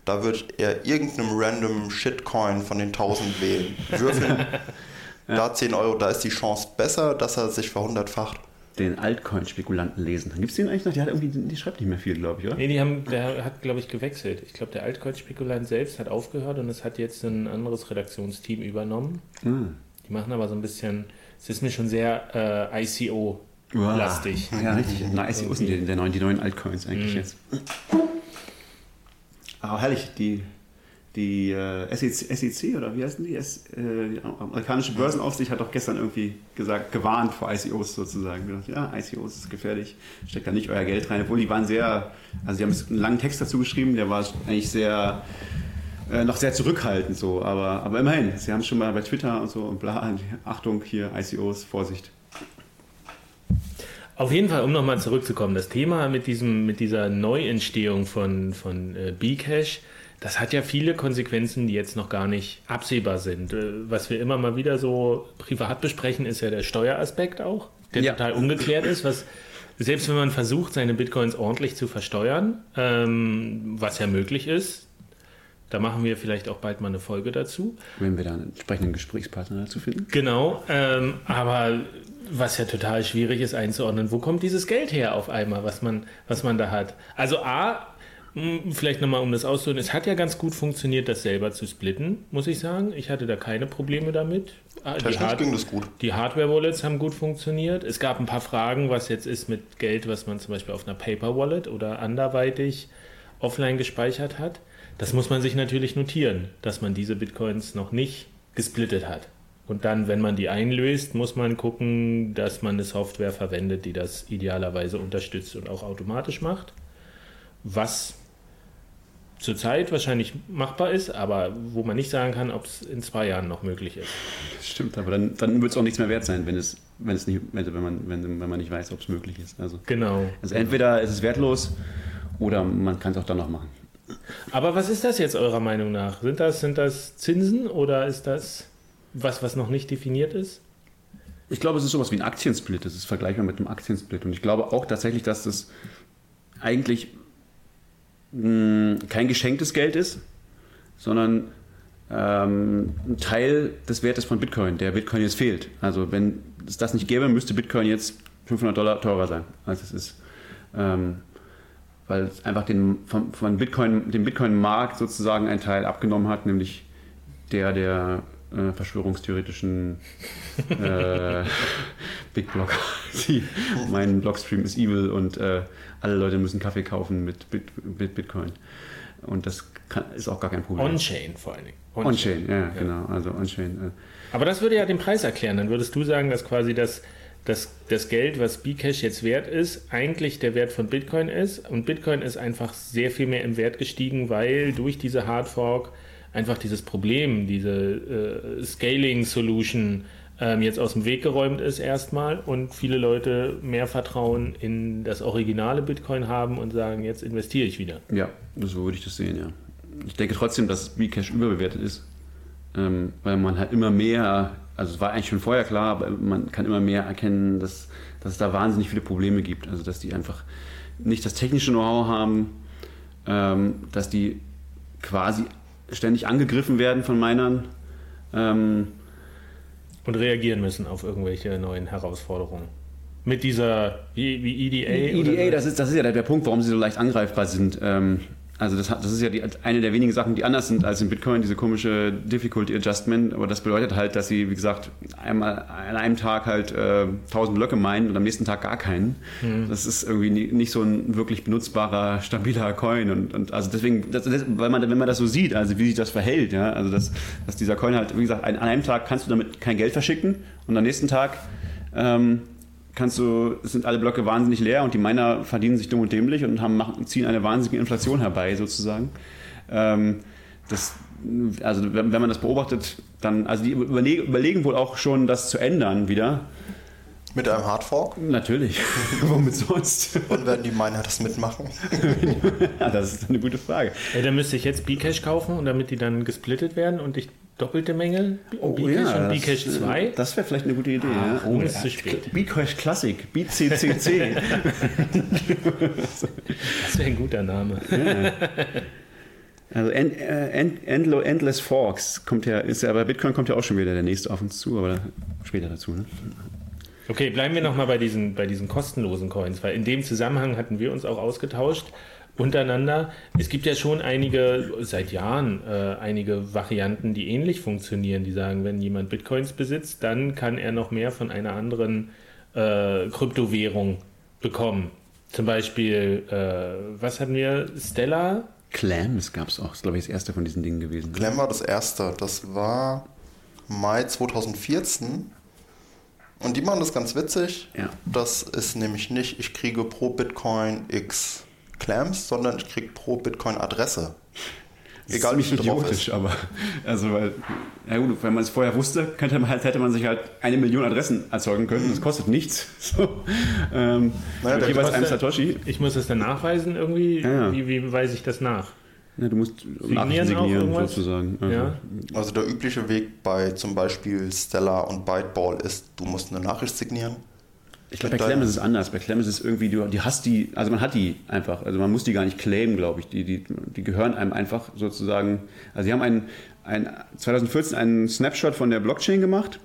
Speaker 2: Da wird er irgendeinem random Shitcoin von den 1000 wählen. Würfeln da 10 Euro, da ist die Chance besser, dass er sich verhundertfacht.
Speaker 3: Den Altcoin-Spekulanten lesen. Gibt es den eigentlich noch? Die, hat irgendwie, die schreibt nicht mehr viel, glaube ich, oder?
Speaker 1: Nee, die haben, der hat, glaube ich, gewechselt. Ich glaube, der Altcoin-Spekulant selbst hat aufgehört und es hat jetzt ein anderes Redaktionsteam übernommen.
Speaker 3: Hm.
Speaker 1: Die machen aber so ein bisschen, es ist mir schon sehr äh, ICO-lastig.
Speaker 3: Ja, richtig. Na, ICO sind die, der neuen, die neuen Altcoins eigentlich
Speaker 1: Mhm.
Speaker 3: jetzt. Aber herrlich, die, die äh, SEC, SEC oder wie heißen die? S, äh, die amerikanische Börsenaufsicht hat doch gestern irgendwie gesagt, gewarnt vor ICOs sozusagen. Gesagt, ja, ICOs ist gefährlich, steckt da nicht euer Geld rein. Obwohl die waren sehr, also die haben einen langen Text dazu geschrieben, der war eigentlich sehr, äh, noch sehr zurückhaltend so. Aber, aber immerhin, sie haben schon mal bei Twitter und so und bla, Achtung hier, ICOs, Vorsicht.
Speaker 1: Auf jeden Fall, um nochmal zurückzukommen, das Thema mit, diesem, mit dieser Neuentstehung von, von äh, Bcash, das hat ja viele Konsequenzen, die jetzt noch gar nicht absehbar sind. Äh, was wir immer mal wieder so privat besprechen, ist ja der Steueraspekt auch, der
Speaker 3: Ja.
Speaker 1: total ungeklärt ist, was selbst wenn man versucht, seine Bitcoins ordentlich zu versteuern, ähm, was ja möglich ist, da machen wir vielleicht auch bald mal eine Folge dazu.
Speaker 3: Wenn wir da einen entsprechenden Gesprächspartner dazu finden.
Speaker 1: Genau, ähm, aber was ja total schwierig ist einzuordnen, wo kommt dieses Geld her auf einmal, was man, was man da hat? Also A, vielleicht nochmal um das auszuholen, es hat ja ganz gut funktioniert, das selber zu splitten, muss ich sagen. Ich hatte da keine Probleme damit. Ah, Die,
Speaker 2: Technisch
Speaker 1: Hard
Speaker 2: ging das gut.
Speaker 1: die Hardware-Wallets haben gut funktioniert. Es gab ein paar Fragen, was jetzt ist mit Geld, was man zum Beispiel auf einer Paper-Wallet oder anderweitig offline gespeichert hat. Das muss man sich natürlich notieren, dass man diese Bitcoins noch nicht gesplittet hat. Und dann, wenn man die einlöst, muss man gucken, dass man eine Software verwendet, die das idealerweise unterstützt und auch automatisch macht. Was zurzeit wahrscheinlich machbar ist, aber wo man nicht sagen kann, ob es in zwei Jahren noch möglich ist.
Speaker 3: Stimmt, aber dann, dann wird es auch nichts mehr wert sein, wenn es, wenn es nicht, wenn man, wenn, wenn man nicht weiß, ob es möglich ist. Also,
Speaker 1: Genau.
Speaker 3: also entweder ist es wertlos oder man kann es auch dann noch machen.
Speaker 1: Aber was ist das jetzt eurer Meinung nach? Sind das, sind das Zinsen oder ist das was, was noch nicht definiert ist?
Speaker 3: Ich glaube, es ist sowas wie ein Aktiensplit. Das ist vergleichbar mit einem Aktiensplit. Und ich glaube auch tatsächlich, dass das eigentlich mh, kein geschenktes Geld ist, sondern ähm, ein Teil des Wertes von Bitcoin, der Bitcoin jetzt fehlt. Also wenn es das nicht gäbe, müsste Bitcoin jetzt 500 Dollar teurer sein, als es ist. Ähm, weil es einfach den, von, von Bitcoin, dem Bitcoin-Markt sozusagen einen Teil abgenommen hat, nämlich der der äh, verschwörungstheoretischen äh, Big Blogger. Mein Blogstream ist evil und äh, alle Leute müssen Kaffee kaufen mit, Bit, mit Bitcoin. Und das kann, ist auch gar kein Problem.
Speaker 1: On-Chain vor allen Dingen.
Speaker 3: On-Chain, ja, genau. Also On-Chain. Äh,
Speaker 1: Aber das würde ja den Preis erklären. Dann würdest du sagen, dass quasi das, das, das Geld, was Bcash jetzt wert ist, eigentlich der Wert von Bitcoin ist. Und Bitcoin ist einfach sehr viel mehr im Wert gestiegen, weil durch diese Hardfork einfach dieses Problem, diese äh, Scaling-Solution ähm, jetzt aus dem Weg geräumt ist erstmal und viele Leute mehr Vertrauen in das originale Bitcoin haben und sagen, jetzt investiere ich wieder.
Speaker 3: ja, so würde ich das sehen, ja. Ich denke trotzdem, dass Bcash überbewertet ist. Ähm, weil man halt immer mehr, also es war eigentlich schon vorher klar, aber man kann immer mehr erkennen, dass, dass es da wahnsinnig viele Probleme gibt. Also dass die einfach nicht das technische Know-how haben, ähm, dass die quasi ständig angegriffen werden von Minern. Ähm,
Speaker 1: Und reagieren müssen auf irgendwelche neuen Herausforderungen. Mit dieser, wie, wie EDA? oder
Speaker 3: EDA,
Speaker 1: so?
Speaker 3: das ist, das ist ja der, der Punkt, warum sie so leicht angreifbar sind. Ähm, also das, hat- das ist ja die, eine der wenigen Sachen, die anders sind als in Bitcoin, diese komische Difficulty Adjustment. Aber das bedeutet halt, dass sie, wie gesagt, einmal an einem Tag halt äh, 1000 Blöcke meinen und am nächsten Tag gar keinen. Das ist irgendwie nie, nicht so ein wirklich benutzbarer, stabiler Coin. Und, und also deswegen, das, das, weil man, wenn man das so sieht, also wie sich das verhält, ja, also dass, dass dieser Coin halt, wie gesagt, an an einem Tag kannst du damit kein Geld verschicken und am nächsten Tag ähm, kannst du, es sind alle Blöcke wahnsinnig leer und die Miner verdienen sich dumm und dämlich und haben, machen, ziehen eine wahnsinnige Inflation herbei, sozusagen. Ähm, das, also wenn, wenn man das beobachtet, dann, also die überlegen, überlegen wohl auch schon, das zu ändern wieder.
Speaker 2: Mit einem Hardfork.
Speaker 3: Natürlich. Womit sonst?
Speaker 2: Und werden die Miner das mitmachen?
Speaker 3: ja, das ist eine gute Frage.
Speaker 1: Ja, dann müsste ich jetzt Bcash kaufen und damit die dann gesplittet werden und ich doppelte Menge Bcash und
Speaker 3: das-
Speaker 1: Bcash 2.
Speaker 3: Das wäre vielleicht eine gute Idee. ja.
Speaker 1: oh, ist zu spät.
Speaker 3: Bcash Classic, BCCC.
Speaker 1: Das wäre ein guter Name.
Speaker 3: Also End, äh, End, Endlo, Endless Forks kommt ja, ist ja bei Bitcoin kommt ja auch schon wieder der nächste auf uns zu, aber später dazu. Ne?
Speaker 1: Okay, bleiben wir nochmal bei diesen, bei diesen kostenlosen Coins, weil in dem Zusammenhang hatten wir uns auch ausgetauscht untereinander. Es gibt ja schon einige, seit Jahren, äh, einige Varianten, die ähnlich funktionieren, die sagen, wenn jemand Bitcoins besitzt, dann kann er noch mehr von einer anderen äh, Kryptowährung bekommen. Zum Beispiel, äh, was hatten wir? Stellar?
Speaker 3: Clam, das gab es auch. Das ist, glaube ich, das erste von diesen Dingen gewesen. ne?
Speaker 2: Clem war das erste. Das war Mai 2014. Und die machen das ganz witzig.
Speaker 3: Ja.
Speaker 2: Das ist nämlich nicht, ich kriege pro Bitcoin x Clams, sondern ich kriege pro Bitcoin Adresse. Egal wie viel drauf
Speaker 3: idiotisch,
Speaker 2: ist.
Speaker 3: aber also weil, ja gut, wenn man es vorher wusste, könnte man halt, hätte man sich halt eine Million Adressen erzeugen können. Das kostet nichts. So, ähm,
Speaker 2: Naja,
Speaker 3: jeweils einem Satoshi.
Speaker 1: Ich muss das dann nachweisen irgendwie.
Speaker 3: Ja, ja.
Speaker 1: Wie, wie weise ich das nach?
Speaker 3: Ja, du musst
Speaker 1: Signieren
Speaker 3: Nachrichten
Speaker 1: auch
Speaker 3: signieren
Speaker 1: irgendwas?
Speaker 3: sozusagen. Also,
Speaker 1: Ja.
Speaker 2: Also der übliche Weg bei zum Beispiel Stellar und Byteball ist, du musst eine Nachricht signieren.
Speaker 3: Ich glaube, bei
Speaker 2: Mit
Speaker 3: Clem
Speaker 2: deiner-
Speaker 3: ist es anders. Bei Clem ist es irgendwie, du die hast die, also man hat die einfach, also man muss die gar nicht claimen, glaube ich. Die, die, die gehören einem einfach sozusagen. Also sie haben ein, ein 2014 einen Snapshot von der Blockchain gemacht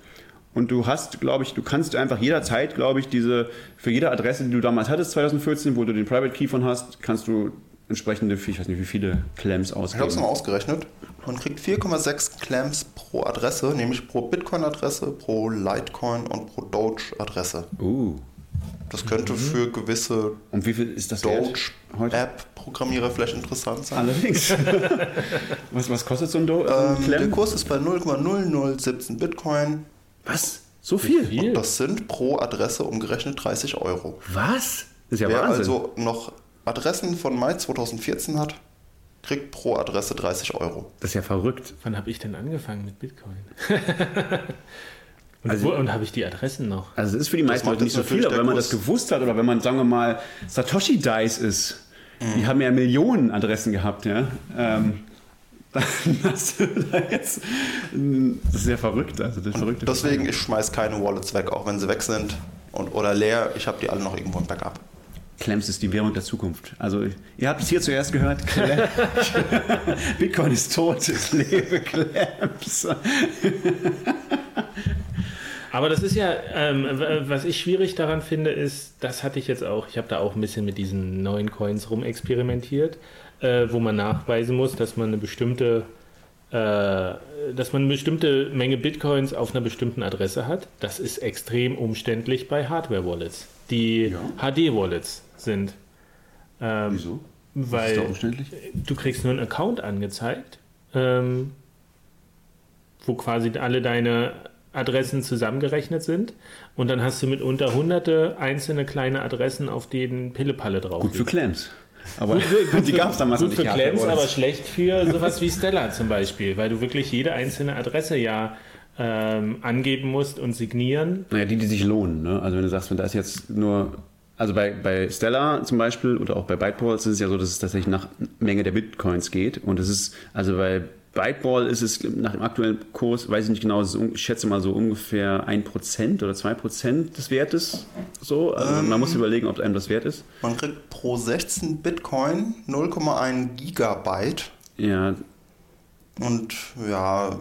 Speaker 3: und du hast, glaube ich, du kannst einfach jederzeit, glaube ich, diese, für jede Adresse, die du damals hattest, 2014, wo du den Private Key von hast, kannst du entsprechende, ich weiß nicht, wie viele Clams
Speaker 2: Ich habe es
Speaker 3: ausgeben.
Speaker 2: mal ausgerechnet. Man kriegt 4,6 Clams pro Adresse, nämlich pro Bitcoin-Adresse, pro Litecoin und pro Doge-Adresse.
Speaker 3: Uh,
Speaker 2: Das könnte für gewisse
Speaker 3: und wie viel ist das?
Speaker 2: Doge-App-Programmierer vielleicht interessant sein.
Speaker 3: Allerdings. was, was kostet so ein Do
Speaker 2: Ähm, der Kurs ist bei 0,0017 Bitcoin.
Speaker 3: Was? So viel?
Speaker 1: Viel?
Speaker 2: Das sind pro Adresse umgerechnet 30 Euro.
Speaker 3: Was? Das ist ja
Speaker 2: Wer
Speaker 3: Wahnsinn.
Speaker 2: also noch Adressen von Mai 2014 hat, kriegt pro Adresse 30 Euro.
Speaker 3: das ist ja verrückt.
Speaker 1: Wann habe ich denn angefangen mit Bitcoin? und
Speaker 3: Also-
Speaker 1: wo, und habe ich die Adressen noch?
Speaker 3: Also es ist für die meisten Leute nicht so viel, aber wenn man
Speaker 2: Kurs.
Speaker 3: das gewusst hat oder wenn man, sagen wir mal, Satoshi Dice ist, die haben ja Millionen Adressen gehabt, ja. Ähm, dann hast du da jetzt, das ist ja verrückt, also das ist verrückt.
Speaker 2: Deswegen, ich schmeiß keine Wallets weg, auch wenn sie weg sind und, oder leer. Ich habe die alle noch irgendwo im Backup.
Speaker 3: Clams ist die Währung der Zukunft. Also ihr habt es hier zuerst gehört, Bitcoin ist tot, es lebe Clams.
Speaker 1: Aber das ist ja, ähm, was ich schwierig daran finde, ist, das hatte ich jetzt auch, ich habe da auch ein bisschen mit diesen neuen Coins rumexperimentiert, äh, wo man nachweisen muss, dass man eine bestimmte, äh, dass man eine bestimmte Menge Bitcoins auf einer bestimmten Adresse hat. Das ist extrem umständlich bei Hardware-Wallets, die HD-Wallets sind. Ähm,
Speaker 3: Wieso? Was ist da
Speaker 1: Weil
Speaker 3: umständlich?
Speaker 1: du kriegst nur einen Account angezeigt, ähm, wo quasi alle deine Adressen zusammengerechnet sind. Und dann hast du mitunter hunderte einzelne kleine Adressen, auf denen Pillepalle drauf
Speaker 3: Gut für. Clams. Aber die gab es damals
Speaker 1: Gut
Speaker 3: noch
Speaker 1: für
Speaker 3: nicht.
Speaker 1: Clams, aber schlecht für sowas wie Stella zum Beispiel, weil du wirklich jede einzelne Adresse ja ähm, angeben musst und signieren.
Speaker 3: Naja, die, die sich lohnen. Ne? Also wenn du sagst, wenn da ist jetzt nur, also bei, bei Stella zum Beispiel oder auch bei Byteballs ist es ja so, dass es tatsächlich nach Menge der Bitcoins geht. Und es ist, also bei Byteball ist es nach dem aktuellen Kurs, weiß ich nicht genau, ich schätze mal so ungefähr 1% oder 2% des Wertes. So, also man muss überlegen, ob einem das wert ist.
Speaker 2: Man kriegt pro 16 Bitcoin 0,1 Gigabyte
Speaker 3: Ja,
Speaker 2: und ja,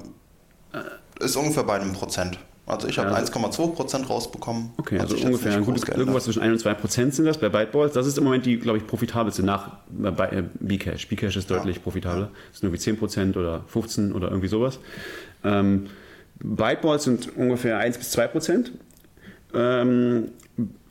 Speaker 2: ist ungefähr bei einem Prozent. Also ich habe
Speaker 3: Ja,
Speaker 2: 1,2 Prozent rausbekommen.
Speaker 3: Okay, also ungefähr
Speaker 2: geändert.
Speaker 3: irgendwas zwischen 1 und 2 Prozent sind das bei Byteballs. Das ist im Moment die, glaube ich, profitabelste nach äh, bei äh, Bcash. Bcash ist deutlich profitabler. Das sind irgendwie 10 Prozent oder 15 oder irgendwie sowas. Ähm, Byteballs sind ungefähr 1 bis 2 Prozent. Ähm,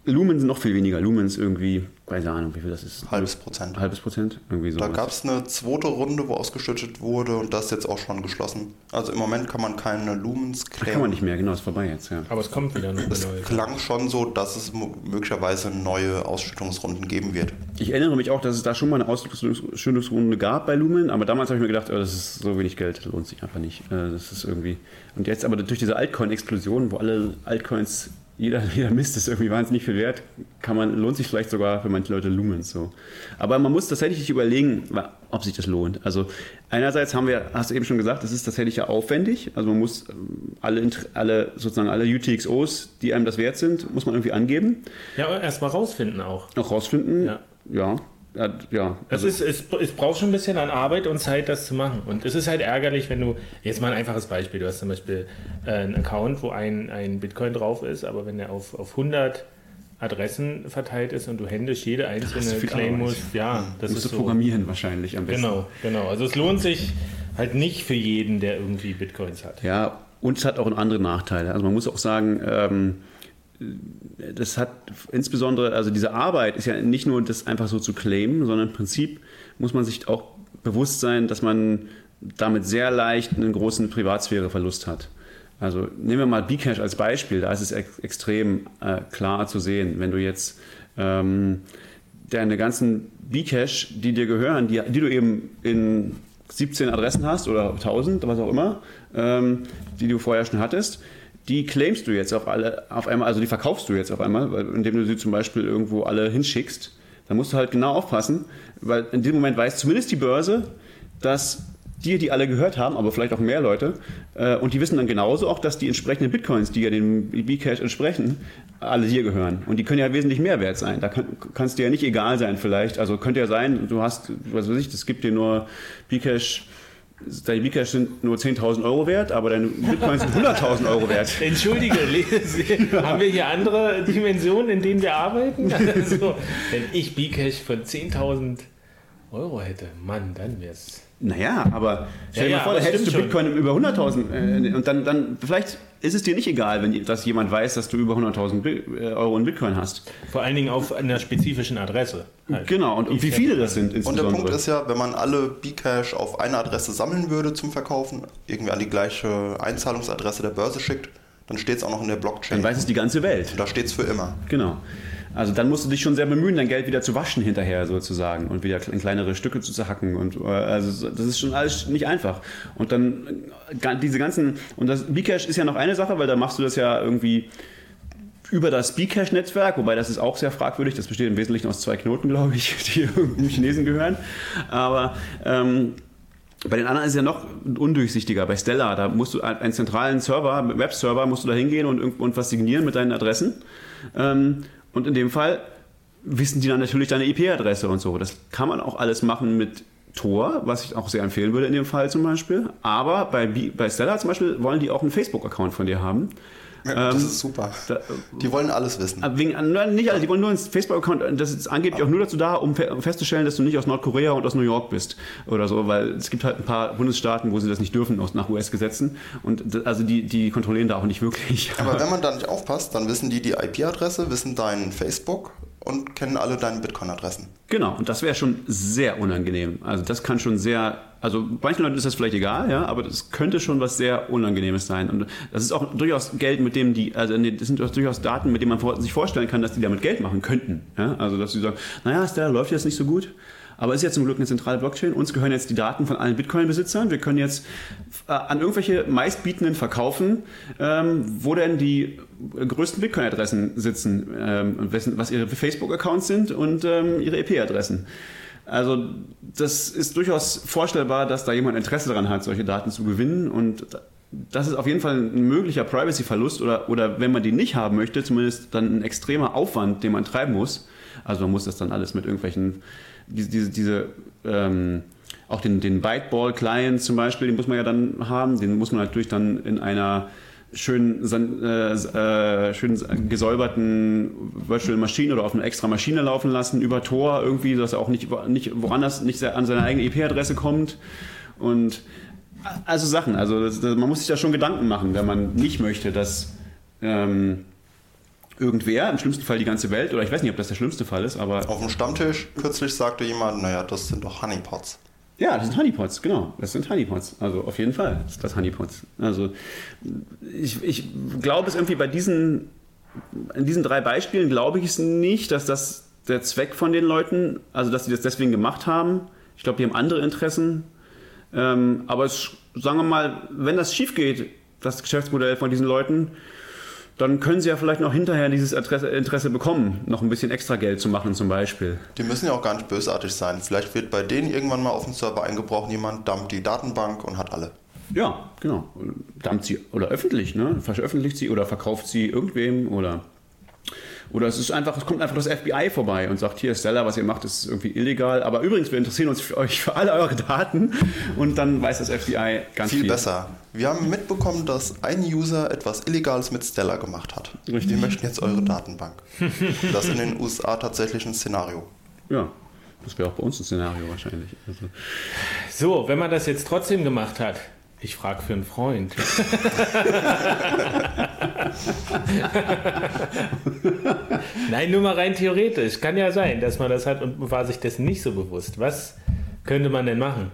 Speaker 3: Lumen sind noch viel weniger. Lumen ist irgendwie, keine Ahnung, wie viel das ist.
Speaker 2: Halbes Prozent.
Speaker 3: Halbes Prozent? Irgendwie
Speaker 2: Da
Speaker 3: sowas.
Speaker 2: gab es eine zweite Runde, wo ausgeschüttet wurde und das ist jetzt auch schon geschlossen. Also im Moment kann man keine Lumens
Speaker 3: Kann man nicht mehr, genau, ist vorbei jetzt, ja.
Speaker 1: Aber es kommt wieder eine
Speaker 2: Es
Speaker 1: neue.
Speaker 2: klang schon so, dass es möglicherweise neue Ausschüttungsrunden geben wird.
Speaker 3: Ich erinnere mich auch, dass es da schon mal eine Ausschüttungsrunde gab bei Lumen, aber damals habe ich mir gedacht, oh, das ist so wenig Geld, das lohnt sich einfach nicht. Äh, Das ist irgendwie. Und jetzt aber durch diese Altcoin-Explosion, wo alle Altcoins, jeder, jeder Mist ist irgendwie wahnsinnig viel wert, kann man, lohnt sich vielleicht sogar für manche Leute Lumens so. Aber man muss tatsächlich überlegen, ob sich das lohnt. Also einerseits haben wir, hast du eben schon gesagt, das ist tatsächlich ja aufwendig. Also man muss ähm, alle, alle sozusagen alle UTXOs, die einem das wert sind, muss man irgendwie angeben,
Speaker 1: Ja, erstmal rausfinden auch.
Speaker 3: auch rausfinden.
Speaker 1: Ja.
Speaker 3: Ja. Ja.
Speaker 1: Es, ist, es, es braucht schon ein bisschen an Arbeit und Zeit, das zu machen. Und es ist halt ärgerlich, wenn du, jetzt mal ein einfaches Beispiel, du hast zum Beispiel äh, einen Account, wo ein, ein Bitcoin drauf ist, aber wenn der auf, auf 100 Adressen verteilt ist und du händisch jede einzelne claimen musst, ja,
Speaker 3: das
Speaker 1: ist
Speaker 3: du
Speaker 1: so.
Speaker 3: programmieren wahrscheinlich am besten.
Speaker 1: Genau, genau. Also es lohnt sich halt nicht für jeden, der irgendwie Bitcoins hat.
Speaker 3: Ja, und es hat auch andere Nachteile. Also man muss auch sagen, ähm, das hat insbesondere, also diese Arbeit ist ja nicht nur das einfach so zu claimen, sondern im Prinzip muss man sich auch bewusst sein, dass man damit sehr leicht einen großen Privatsphäreverlust hat. Also nehmen wir mal Bcash als Beispiel, da ist es ex extrem äh, klar zu sehen, wenn du jetzt ähm, deine ganzen Bcash, die dir gehören, die, die du eben in 17 Adressen hast oder 1000, was auch immer, ähm, die du vorher schon hattest, die claimst du jetzt auf alle, auf einmal, also die verkaufst du jetzt auf einmal, indem du sie zum Beispiel irgendwo alle hinschickst. Da musst du halt genau aufpassen, weil in diesem Moment weiß zumindest die Börse, dass die, die alle gehört haben, aber vielleicht auch mehr Leute, äh, und die wissen dann genauso auch, dass die entsprechenden Bitcoins, die ja dem Bcash entsprechen, alle dir gehören. Und die können ja wesentlich mehr wert sein. Da kann es dir ja nicht egal sein vielleicht. Also könnte ja sein, du hast, was weiß ich, das gibt dir nur Bcash deine Bcash sind nur 10.000 Euro wert, aber deine Bitcoins sind 100.000 Euro wert.
Speaker 1: Entschuldige, haben wir hier andere Dimensionen, in denen wir arbeiten? Also, wenn ich Bcash von 10.000 Euro hätte, Mann, dann wäre es
Speaker 3: naja, aber stell dir
Speaker 1: ja,
Speaker 3: mal vor, da hättest du Bitcoin schon. über 100.000 äh, und dann, dann vielleicht ist es dir nicht egal, wenn dass jemand weiß, dass du über 100.000 äh, Euro in Bitcoin hast.
Speaker 1: Vor allen Dingen auf einer spezifischen Adresse.
Speaker 3: Halt. Genau, und, und wie viele das sind
Speaker 2: Und der Punkt ist ja, wenn man alle Bcash auf eine Adresse sammeln würde zum Verkaufen, irgendwie an die gleiche Einzahlungsadresse der Börse schickt, dann steht es auch noch in der Blockchain.
Speaker 3: Dann weiß es die ganze Welt.
Speaker 2: Und da steht es für immer.
Speaker 3: Genau. Also dann musst du dich schon sehr bemühen, dein Geld wieder zu waschen hinterher sozusagen und wieder in kleinere Stücke zu zerhacken. Und äh, also das ist schon alles nicht einfach. Und dann äh, diese ganzen, und das Bcash ist ja noch eine Sache, weil da machst du das ja irgendwie über das Bcash-Netzwerk, wobei das ist auch sehr fragwürdig, das besteht im Wesentlichen aus zwei Knoten, glaube ich, die irgendeinem Chinesen gehören. Aber ähm, bei den anderen ist es ja noch undurchsichtiger. Bei Stella, da musst du einen zentralen Server, Webserver, musst du da hingehen und, und was signieren mit deinen Adressen. Ähm, und in dem Fall wissen die dann natürlich deine IP-Adresse und so. Das kann man auch alles machen mit Tor, was ich auch sehr empfehlen würde in dem Fall zum Beispiel. Aber bei, bei Stella zum Beispiel wollen die auch einen Facebook-Account von dir haben.
Speaker 2: Ja, das ähm, ist super. Da, die wollen alles wissen.
Speaker 3: Wegen, nicht alle, die wollen nur einen Facebook-Account. Das ist angeblich auch nur dazu da, um festzustellen, dass du nicht aus Nordkorea und aus New York bist oder so, weil es gibt halt ein paar Bundesstaaten, wo sie das nicht dürfen nach US-Gesetzen. Und also die, die kontrollieren da auch nicht wirklich.
Speaker 2: Aber wenn man da nicht aufpasst, dann wissen die die IP-Adresse, wissen dein Facebook und kennen alle deine Bitcoin-Adressen.
Speaker 3: Genau, und das wäre schon sehr unangenehm. Also das kann schon sehr, also manchen Leuten ist das vielleicht egal, ja, aber das könnte schon was sehr Unangenehmes sein. Und das ist auch durchaus Geld, mit dem die, also das sind durchaus Daten, mit denen man sich vorstellen kann, dass die damit Geld machen könnten. Ja? Also dass sie sagen, naja, Stella läuft jetzt nicht so gut. Aber es ist ja zum Glück eine zentrale Blockchain. Uns gehören jetzt die Daten von allen Bitcoin-Besitzern. Wir können jetzt äh, an irgendwelche meistbietenden verkaufen, ähm, wo denn die größten Bitcoin-Adressen sitzen, ähm, was ihre Facebook-Accounts sind und ähm, ihre EP-Adressen. Also das ist durchaus vorstellbar, dass da jemand Interesse daran hat, solche Daten zu gewinnen und das ist auf jeden Fall ein möglicher Privacy-Verlust oder, oder wenn man die nicht haben möchte, zumindest dann ein extremer Aufwand, den man treiben muss. Also man muss das dann alles mit irgendwelchen diese, diese, diese ähm, auch den, den Byteball-Client zum Beispiel, den muss man ja dann haben, den muss man natürlich dann in einer schön, äh, äh, schön gesäuberten Virtual Maschine oder auf einer extra Maschine laufen lassen, über Tor irgendwie, dass er auch nicht, nicht woanders nicht an seine eigene IP-Adresse kommt. Und also Sachen, also das, das, man muss sich da schon Gedanken machen, wenn man nicht möchte, dass ähm, irgendwer, im schlimmsten Fall die ganze Welt, oder ich weiß nicht, ob das der schlimmste Fall ist, aber.
Speaker 2: Auf dem Stammtisch kürzlich sagte jemand, naja, das sind doch Honeypots.
Speaker 3: Ja, das sind Honeypots, genau. Das sind Honeypots. Also auf jeden Fall ist das Honeypots. Also ich, ich glaube es irgendwie bei diesen, in diesen drei Beispielen glaube ich es nicht, dass das der Zweck von den Leuten, also dass sie das deswegen gemacht haben. Ich glaube, die haben andere Interessen. Ähm, aber es, sagen wir mal, wenn das schief geht, das Geschäftsmodell von diesen Leuten, dann können sie ja vielleicht noch hinterher dieses Interesse bekommen, noch ein bisschen extra Geld zu machen zum Beispiel.
Speaker 2: Die müssen ja auch gar nicht bösartig sein. Vielleicht wird bei denen irgendwann mal auf dem Server eingebrochen, jemand dumpt die Datenbank und hat alle.
Speaker 3: Ja, genau. Dumpt sie oder öffentlich, ne? Veröffentlicht sie oder verkauft sie irgendwem oder Oder es ist einfach, es kommt einfach das FBI vorbei und sagt, hier Stella, was ihr macht, ist irgendwie illegal. Aber übrigens, wir interessieren uns für euch für alle eure Daten. Und dann weiß das FBI ganz viel.
Speaker 2: Viel besser. Wir haben mitbekommen, dass ein User etwas Illegales mit Stella gemacht hat.
Speaker 3: Richtig.
Speaker 2: Wir möchten jetzt eure Datenbank. Das ist in den USA tatsächlich ein Szenario.
Speaker 3: Ja, das wäre auch bei uns ein Szenario wahrscheinlich. Also,
Speaker 1: So, wenn man das jetzt trotzdem gemacht hat, ich frage für einen Freund. Nein, nur mal rein theoretisch. Kann ja sein, dass man das hat und war sich dessen nicht so bewusst. Was könnte man denn machen?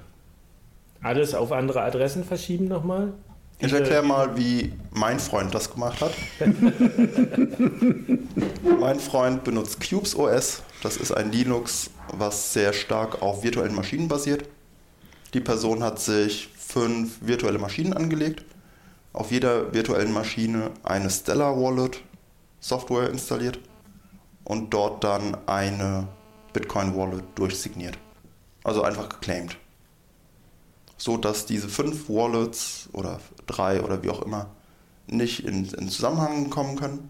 Speaker 1: Alles auf andere Adressen verschieben nochmal?
Speaker 2: Ich erkläre mal, wie mein Freund das gemacht hat. mein Freund benutzt Cubes OS. Das ist ein Linux, was sehr stark auf virtuellen Maschinen basiert. Die Person hat sich fünf virtuelle Maschinen angelegt. Auf jeder virtuellen Maschine eine Stellar Wallet Software installiert und dort dann eine Bitcoin Wallet durchsigniert. Also einfach geclaimed so dass diese fünf Wallets oder drei oder wie auch immer nicht in, in Zusammenhang kommen können.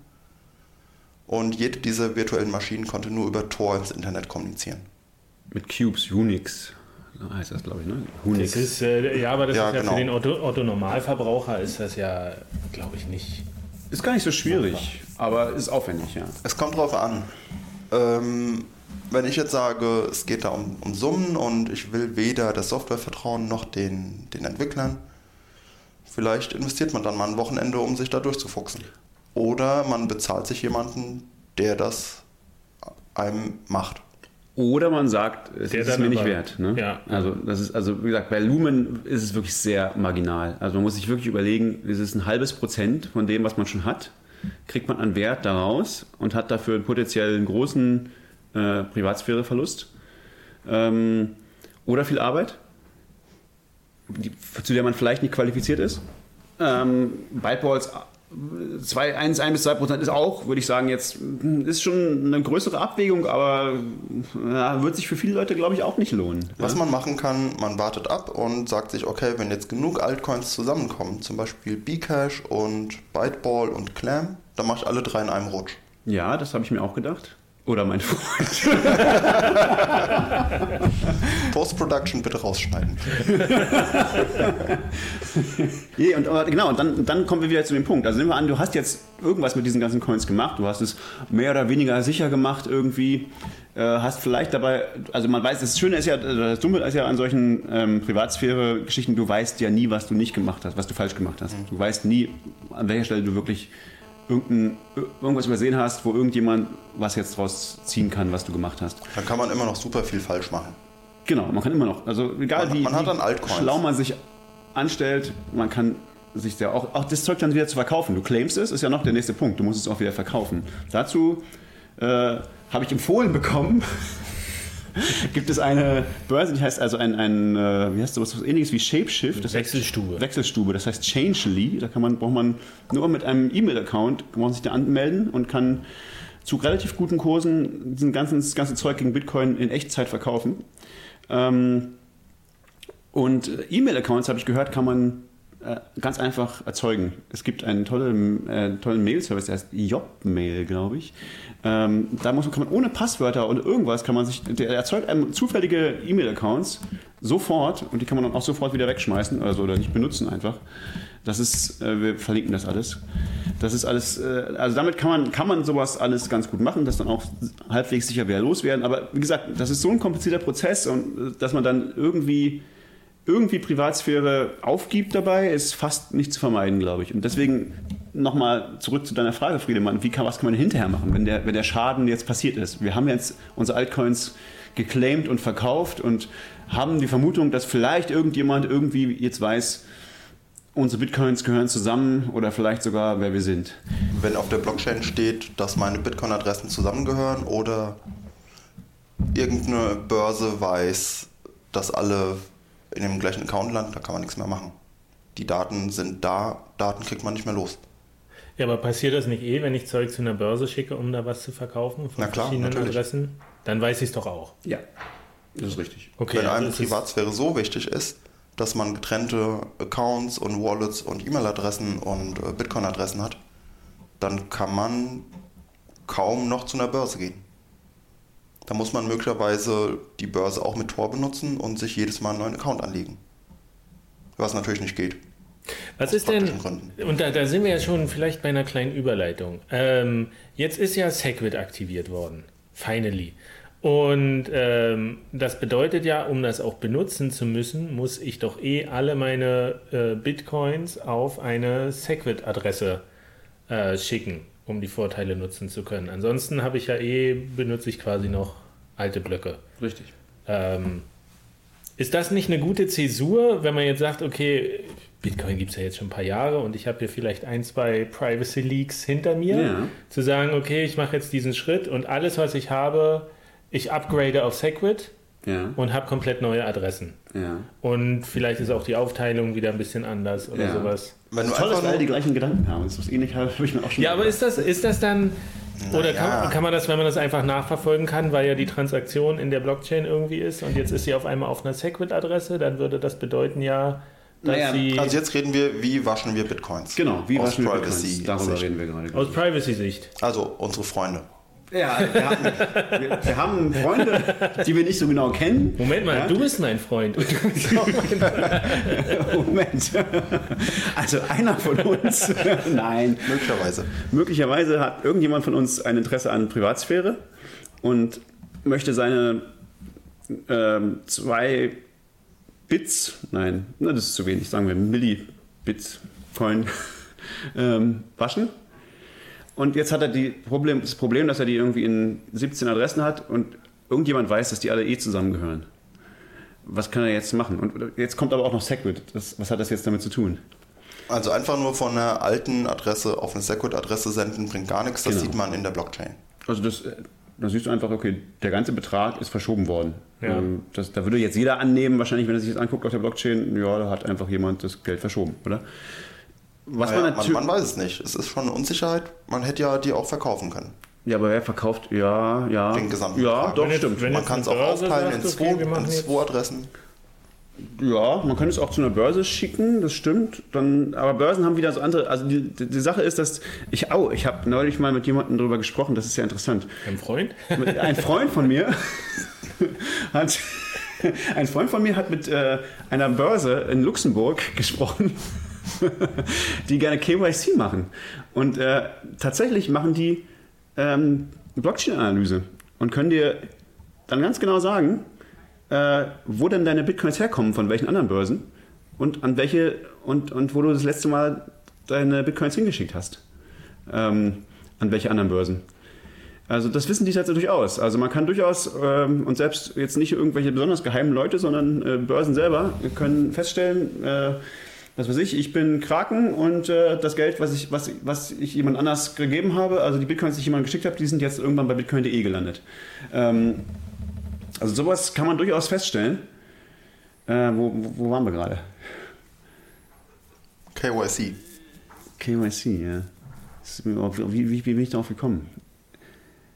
Speaker 2: Und jede dieser virtuellen Maschinen konnte nur über Tor ins Internet kommunizieren.
Speaker 3: mit Cubes, Unix heißt das, glaube ich, ne? Unix.
Speaker 1: Das ist, äh, ja, aber das
Speaker 2: Ja,
Speaker 1: ist ja
Speaker 2: genau.
Speaker 1: für den Otto, Otto Normalverbraucher ist das ja, glaube ich, nicht.
Speaker 3: Ist gar nicht so schwierig, aber ist aufwendig, ja.
Speaker 2: Es kommt drauf an. Ähm, wenn ich jetzt sage, es geht da um, um Summen und ich will weder der Software vertrauen noch den, den Entwicklern, vielleicht investiert man dann mal ein Wochenende, um sich da durchzufuchsen. Oder man bezahlt sich jemanden, der das einem macht.
Speaker 3: Oder man sagt, es
Speaker 1: Der
Speaker 3: ist mir nicht wert. Ne?
Speaker 1: Ja.
Speaker 3: Also, das ist, also, wie gesagt, bei Lumen ist es wirklich sehr marginal. Also, man muss sich wirklich überlegen, es ist ein halbes Prozent von dem, was man schon hat, kriegt man an Wert daraus und hat dafür einen potenziellen großen äh, Privatsphäreverlust. Ähm, oder viel Arbeit, die, zu der man vielleicht nicht qualifiziert ist. Ähm, Byteballs 2, 1, 1 bis 2 Prozent ist auch, würde ich sagen, jetzt hm, ist schon eine größere Abwägung, aber ja, wird sich für viele Leute, glaube ich, auch nicht lohnen.
Speaker 2: Was man machen kann, man wartet ab und sagt sich, okay, wenn jetzt genug Altcoins zusammenkommen, zum Beispiel Bcash und Byteball und Clam, dann mache ich alle drei in einem Rutsch.
Speaker 3: Ja, das habe ich mir auch gedacht. Oder mein Freund.
Speaker 2: Post-Production bitte rausschneiden.
Speaker 3: Nee, und, genau, und dann, dann kommen wir wieder zu dem Punkt. Also nehmen wir an, du hast jetzt irgendwas mit diesen ganzen Coins gemacht, du hast es mehr oder weniger sicher gemacht irgendwie, äh, hast vielleicht dabei, also man weiß, das Schöne ist ja, äh, das Dumme ist ja an solchen ähm, Privatsphäre-Geschichten, du weißt ja nie, was du nicht gemacht hast, was du falsch gemacht hast. Du weißt nie, an welcher Stelle du wirklich irgendwas übersehen hast, wo irgendjemand was jetzt draus ziehen kann, was du gemacht hast.
Speaker 2: Dann kann man immer noch super viel falsch machen.
Speaker 3: Genau, man kann immer noch, also egal
Speaker 2: Man-
Speaker 3: wie,
Speaker 2: man hat
Speaker 3: wie schlau man sich anstellt, man kann sich ja auch, auch das Zeug dann wieder zu verkaufen. Du claimst es, ist ja noch der nächste Punkt. Du musst es auch wieder verkaufen. Dazu äh, habe ich empfohlen bekommen, gibt es eine Börse, die heißt also ein, ein äh, wie heißt sowas, was ähnliches wie Shapeshift. Das heißt-
Speaker 1: Wechselstube.
Speaker 3: Wechselstube, das heißt Changely. Da kann man, braucht man nur mit einem E-Mail-Account, kann man sich da anmelden und kann zu relativ guten Kursen diesen ganzen, das ganze Zeug gegen Bitcoin in Echtzeit verkaufen. Ähm, und äh, E-Mail-Accounts, habe ich gehört, kann man äh, ganz einfach erzeugen. Es gibt einen tollen, äh, tollen Mail-Service, der heißt Jobmail, glaube ich. Ähm, da muss kann man ohne Passwörter und irgendwas, kann man sich, der erzeugt einem zufällige E-Mail-Accounts sofort und die kann man dann auch sofort wieder wegschmeißen also, oder nicht benutzen einfach. Das ist, äh, wir verlinken das alles. Das ist alles, äh, also damit kann man, kann man sowas alles ganz gut machen, das dann auch halbwegs sicher wieder loswerden. Aber wie gesagt, das ist so ein komplizierter Prozess und äh, dass man dann irgendwie irgendwie Privatsphäre aufgibt dabei, ist fast nicht zu vermeiden, glaube ich. Und deswegen nochmal zurück zu deiner Frage, Friedemann. Wie kann, was kann man hinterher machen, wenn der, wenn der Schaden jetzt passiert ist? Wir haben jetzt unsere Altcoins geclaimed und verkauft und haben die Vermutung, dass vielleicht irgendjemand irgendwie jetzt weiß, unsere Bitcoins gehören zusammen oder vielleicht sogar, wer wir sind.
Speaker 2: Wenn auf der Blockchain steht, dass meine Bitcoin-Adressen zusammengehören oder irgendeine Börse weiß, dass alle in dem gleichen Account landen, da kann man nichts mehr machen. Die Daten sind da, Daten kriegt man nicht mehr los.
Speaker 1: Ja, aber passiert das nicht eh, wenn ich Zeug zu einer Börse schicke, um da was zu verkaufen von
Speaker 2: Na klar,
Speaker 1: verschiedenen
Speaker 2: natürlich.
Speaker 1: Adressen? Dann weiß ich es doch auch.
Speaker 3: Ja, das ist richtig.
Speaker 1: Okay,
Speaker 2: Wenn
Speaker 1: also
Speaker 2: einem Privatsphäre so wichtig ist, dass man getrennte Accounts und Wallets und E-Mail-Adressen und äh, Bitcoin-Adressen hat, dann kann man kaum noch zu einer Börse gehen. Da muss man möglicherweise die Börse auch mit Tor benutzen und sich jedes Mal einen neuen Account anlegen. Was natürlich nicht geht.
Speaker 1: Was ist denn, und da, da, sind wir ja schon vielleicht bei einer kleinen Überleitung. Ähm, jetzt ist ja Segwit aktiviert worden. Finally. Und ähm, das bedeutet ja, um das auch benutzen zu müssen, muss ich doch eh alle meine äh, Bitcoins auf eine Segwit-Adresse äh, schicken, um die Vorteile nutzen zu können. Ansonsten habe ich ja eh, benutze ich quasi noch alte Blöcke.
Speaker 3: Richtig.
Speaker 1: Ähm, ist das nicht eine gute Zäsur, wenn man jetzt sagt, okay, Bitcoin gibt es ja jetzt schon ein paar Jahre und ich habe hier vielleicht ein, zwei Privacy Leaks hinter mir, ja. zu sagen, okay, ich mache jetzt diesen Schritt und alles, was ich habe, ich upgrade auf Segwit ja. und habe komplett neue Adressen. Ja. Und vielleicht ist auch die Aufteilung wieder ein bisschen anders oder ja. sowas.
Speaker 3: Wenn du Toll, dass wir alle die gleichen Gedanken haben. Das ist ähnlich, habe ich mir auch schon
Speaker 1: Ja, aber ist das, ist das dann... Oder kann, kann, man das, wenn man das einfach nachverfolgen kann, weil ja die Transaktion in der Blockchain irgendwie ist und jetzt ist sie auf einmal auf einer Segwit-Adresse, dann würde das bedeuten ja,
Speaker 2: dass naja, sie... Also jetzt reden wir, wie waschen wir Bitcoins?
Speaker 3: Genau, wie waschen wir Bitcoins? Darüber reden wir gerade.
Speaker 1: Aus Privacy-Sicht.
Speaker 2: Also unsere Freunde.
Speaker 3: Ja, wir, hatten, wir, wir, haben Freunde, die wir nicht so genau kennen.
Speaker 1: Moment mal,
Speaker 3: ja?
Speaker 1: du bist mein Freund.
Speaker 3: Moment. Also einer von uns, nein.
Speaker 2: Möglicherweise.
Speaker 3: Möglicherweise hat irgendjemand von uns ein Interesse an Privatsphäre und möchte seine ähm, zwei Bits, nein, das ist zu wenig, sagen wir Millibits Coin ähm, waschen und jetzt hat er die Problem, das Problem, dass er die irgendwie in 17 Adressen hat und irgendjemand weiß, dass die alle eh zusammengehören. Was kann er jetzt machen? Und jetzt kommt aber auch noch Segwit. Das, was hat das jetzt damit zu tun?
Speaker 2: Also einfach nur von einer alten Adresse auf eine Segwit-Adresse senden bringt gar nichts. Das genau. sieht man in der Blockchain.
Speaker 3: Also das, da siehst du einfach, okay, der ganze Betrag ist verschoben worden. Ja. Ähm, das, da würde jetzt jeder annehmen, wahrscheinlich, wenn er sich das anguckt auf der Blockchain, ja, da hat einfach jemand das Geld verschoben, oder?
Speaker 2: Was naja, man, man, man, weiß es nicht. Es ist schon eine Unsicherheit. Man hätte ja die auch verkaufen können.
Speaker 3: Ja, aber wer verkauft? Ja, ja.
Speaker 2: Den gesamten
Speaker 3: Ja, Betrag. doch, wenn stimmt.
Speaker 2: Jetzt, man kann es auch aufteilen in, zwei, okay, in zwei Adressen.
Speaker 3: Ja, man kann es auch zu einer Börse schicken, das stimmt. Dann, aber Börsen haben wieder so andere. Also die, die Sache ist, dass ich auch, ich habe neulich mal mit jemandem darüber gesprochen, das ist ja interessant.
Speaker 1: Ein Freund?
Speaker 3: Ein Freund von mir hat. Ein Freund von mir hat mit äh, einer Börse in Luxemburg gesprochen die gerne KYC machen. Und äh, tatsächlich machen die ähm, Blockchain-Analyse und können dir dann ganz genau sagen, äh, wo denn deine Bitcoins herkommen, von welchen anderen Börsen und an welche und, und wo du das letzte Mal deine Bitcoins hingeschickt hast. Ähm, an welche anderen Börsen. Also das wissen die tatsächlich durchaus. Also man kann durchaus, ähm, und selbst jetzt nicht irgendwelche besonders geheimen Leute, sondern äh, Börsen selber können feststellen, äh, was weiß ich, ich bin Kraken und äh, das Geld, was ich, was, was ich jemand anders gegeben habe, also die Bitcoins, die ich jemandem geschickt habe, die sind jetzt irgendwann bei bitcoin.de gelandet. Ähm, also sowas kann man durchaus feststellen. Äh, wo, wo, waren wir gerade?
Speaker 2: KYC.
Speaker 3: KYC, ja. Wie, wie, wie bin ich darauf gekommen?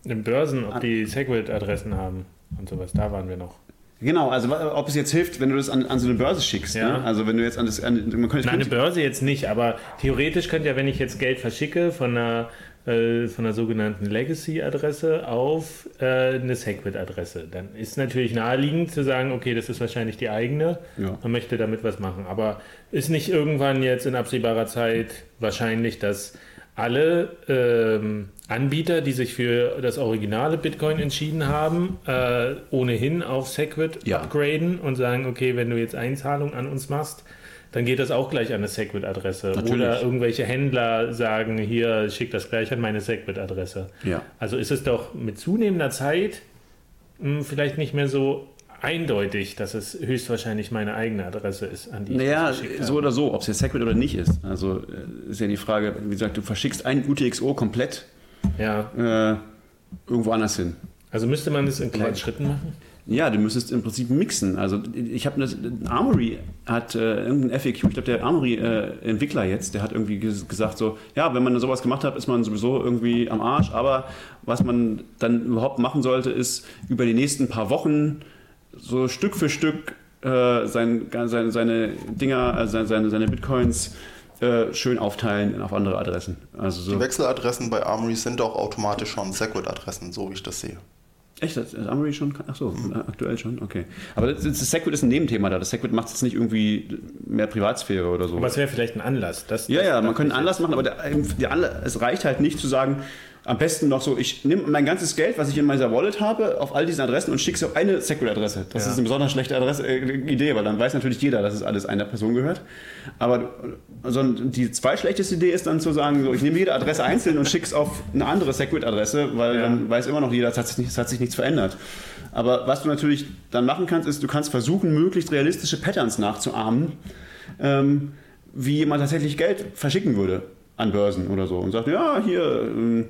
Speaker 1: In Börsen, ob die Segwit-Adressen haben und sowas, da waren wir noch.
Speaker 3: Genau, also ob es jetzt hilft, wenn du das an, an so eine Börse schickst. Ja. Ne? Also wenn du jetzt an das... An,
Speaker 1: man könnte Nein, eine Börse jetzt nicht, aber theoretisch könnte ja, wenn ich jetzt Geld verschicke von einer, äh, von einer sogenannten Legacy-Adresse auf äh, eine Segwit-Adresse, dann ist natürlich naheliegend zu sagen, okay, das ist wahrscheinlich die eigene, ja. man möchte damit was machen. Aber ist nicht irgendwann jetzt in absehbarer Zeit wahrscheinlich, dass alle ähm, Anbieter, die sich für das originale Bitcoin entschieden haben, äh, ohnehin auf Segwit ja. upgraden und sagen, okay, wenn du jetzt Einzahlung an uns machst, dann geht das auch gleich an eine Segwit-Adresse. Oder irgendwelche Händler sagen, hier, schick das gleich an meine Segwit-Adresse.
Speaker 3: Ja.
Speaker 1: Also ist es doch mit zunehmender Zeit mh, hm, vielleicht nicht mehr so eindeutig, dass es höchstwahrscheinlich meine eigene Adresse ist, an die ich
Speaker 3: naja, so oder so, ob es jetzt Segwit oder nicht ist. Also äh, ist ja die Frage, wie gesagt, du verschickst ein UTXO komplett
Speaker 1: ja.
Speaker 3: äh, irgendwo anders hin.
Speaker 1: Also müsste man das in kleinen Schritten machen?
Speaker 3: Ja, du müsstest im Prinzip mixen. Also ich habe Armory hat äh, irgendein FAQ, ich glaube der Armory-Entwickler äh, jetzt, der hat irgendwie gesagt so, ja, wenn man sowas gemacht hat, ist man sowieso irgendwie am Arsch. Aber was man dann überhaupt machen sollte, ist über die nächsten paar Wochen so Stück für Stück äh, sein, sein, seine Dinger, also seine, seine Bitcoins äh, schön aufteilen auf andere Adressen. Also so.
Speaker 2: Die Wechseladressen bei Armory sind auch automatisch schon Segwit-Adressen, so wie ich das sehe.
Speaker 3: Echt, das ist Armory schon? Ach so, aktuell schon, okay. Aber das, das Segwit ist ein Nebenthema da. Das Segwit macht jetzt nicht irgendwie mehr Privatsphäre oder so.
Speaker 1: Aber es wäre vielleicht ein Anlass. Das,
Speaker 3: Ja,
Speaker 1: das
Speaker 3: ja, man könnte einen Anlass machen, aber der, der Anlass, es reicht halt nicht zu sagen, am besten noch so, ich nehme mein ganzes Geld, was ich in meiner Wallet habe, auf all diesen Adressen und schicke es auf eine Segwit-Adresse. Das
Speaker 1: Ja.
Speaker 3: ist eine besonders schlechte Adresse, äh, Idee, weil dann weiß natürlich jeder, dass es alles einer Person gehört. Aber also die zweitschlechteste Idee ist dann zu sagen, so, ich nehme jede Adresse einzeln und schicke es auf eine andere Segwit-Adresse, weil
Speaker 1: Ja.
Speaker 3: dann weiß immer noch jeder, es hat, sich es hat sich nichts verändert. Aber was du natürlich dann machen kannst, ist, du kannst versuchen, möglichst realistische Patterns nachzuahmen ähm, wie jemand tatsächlich Geld verschicken würde an Börsen oder so und sagt, ja, hier, ähm,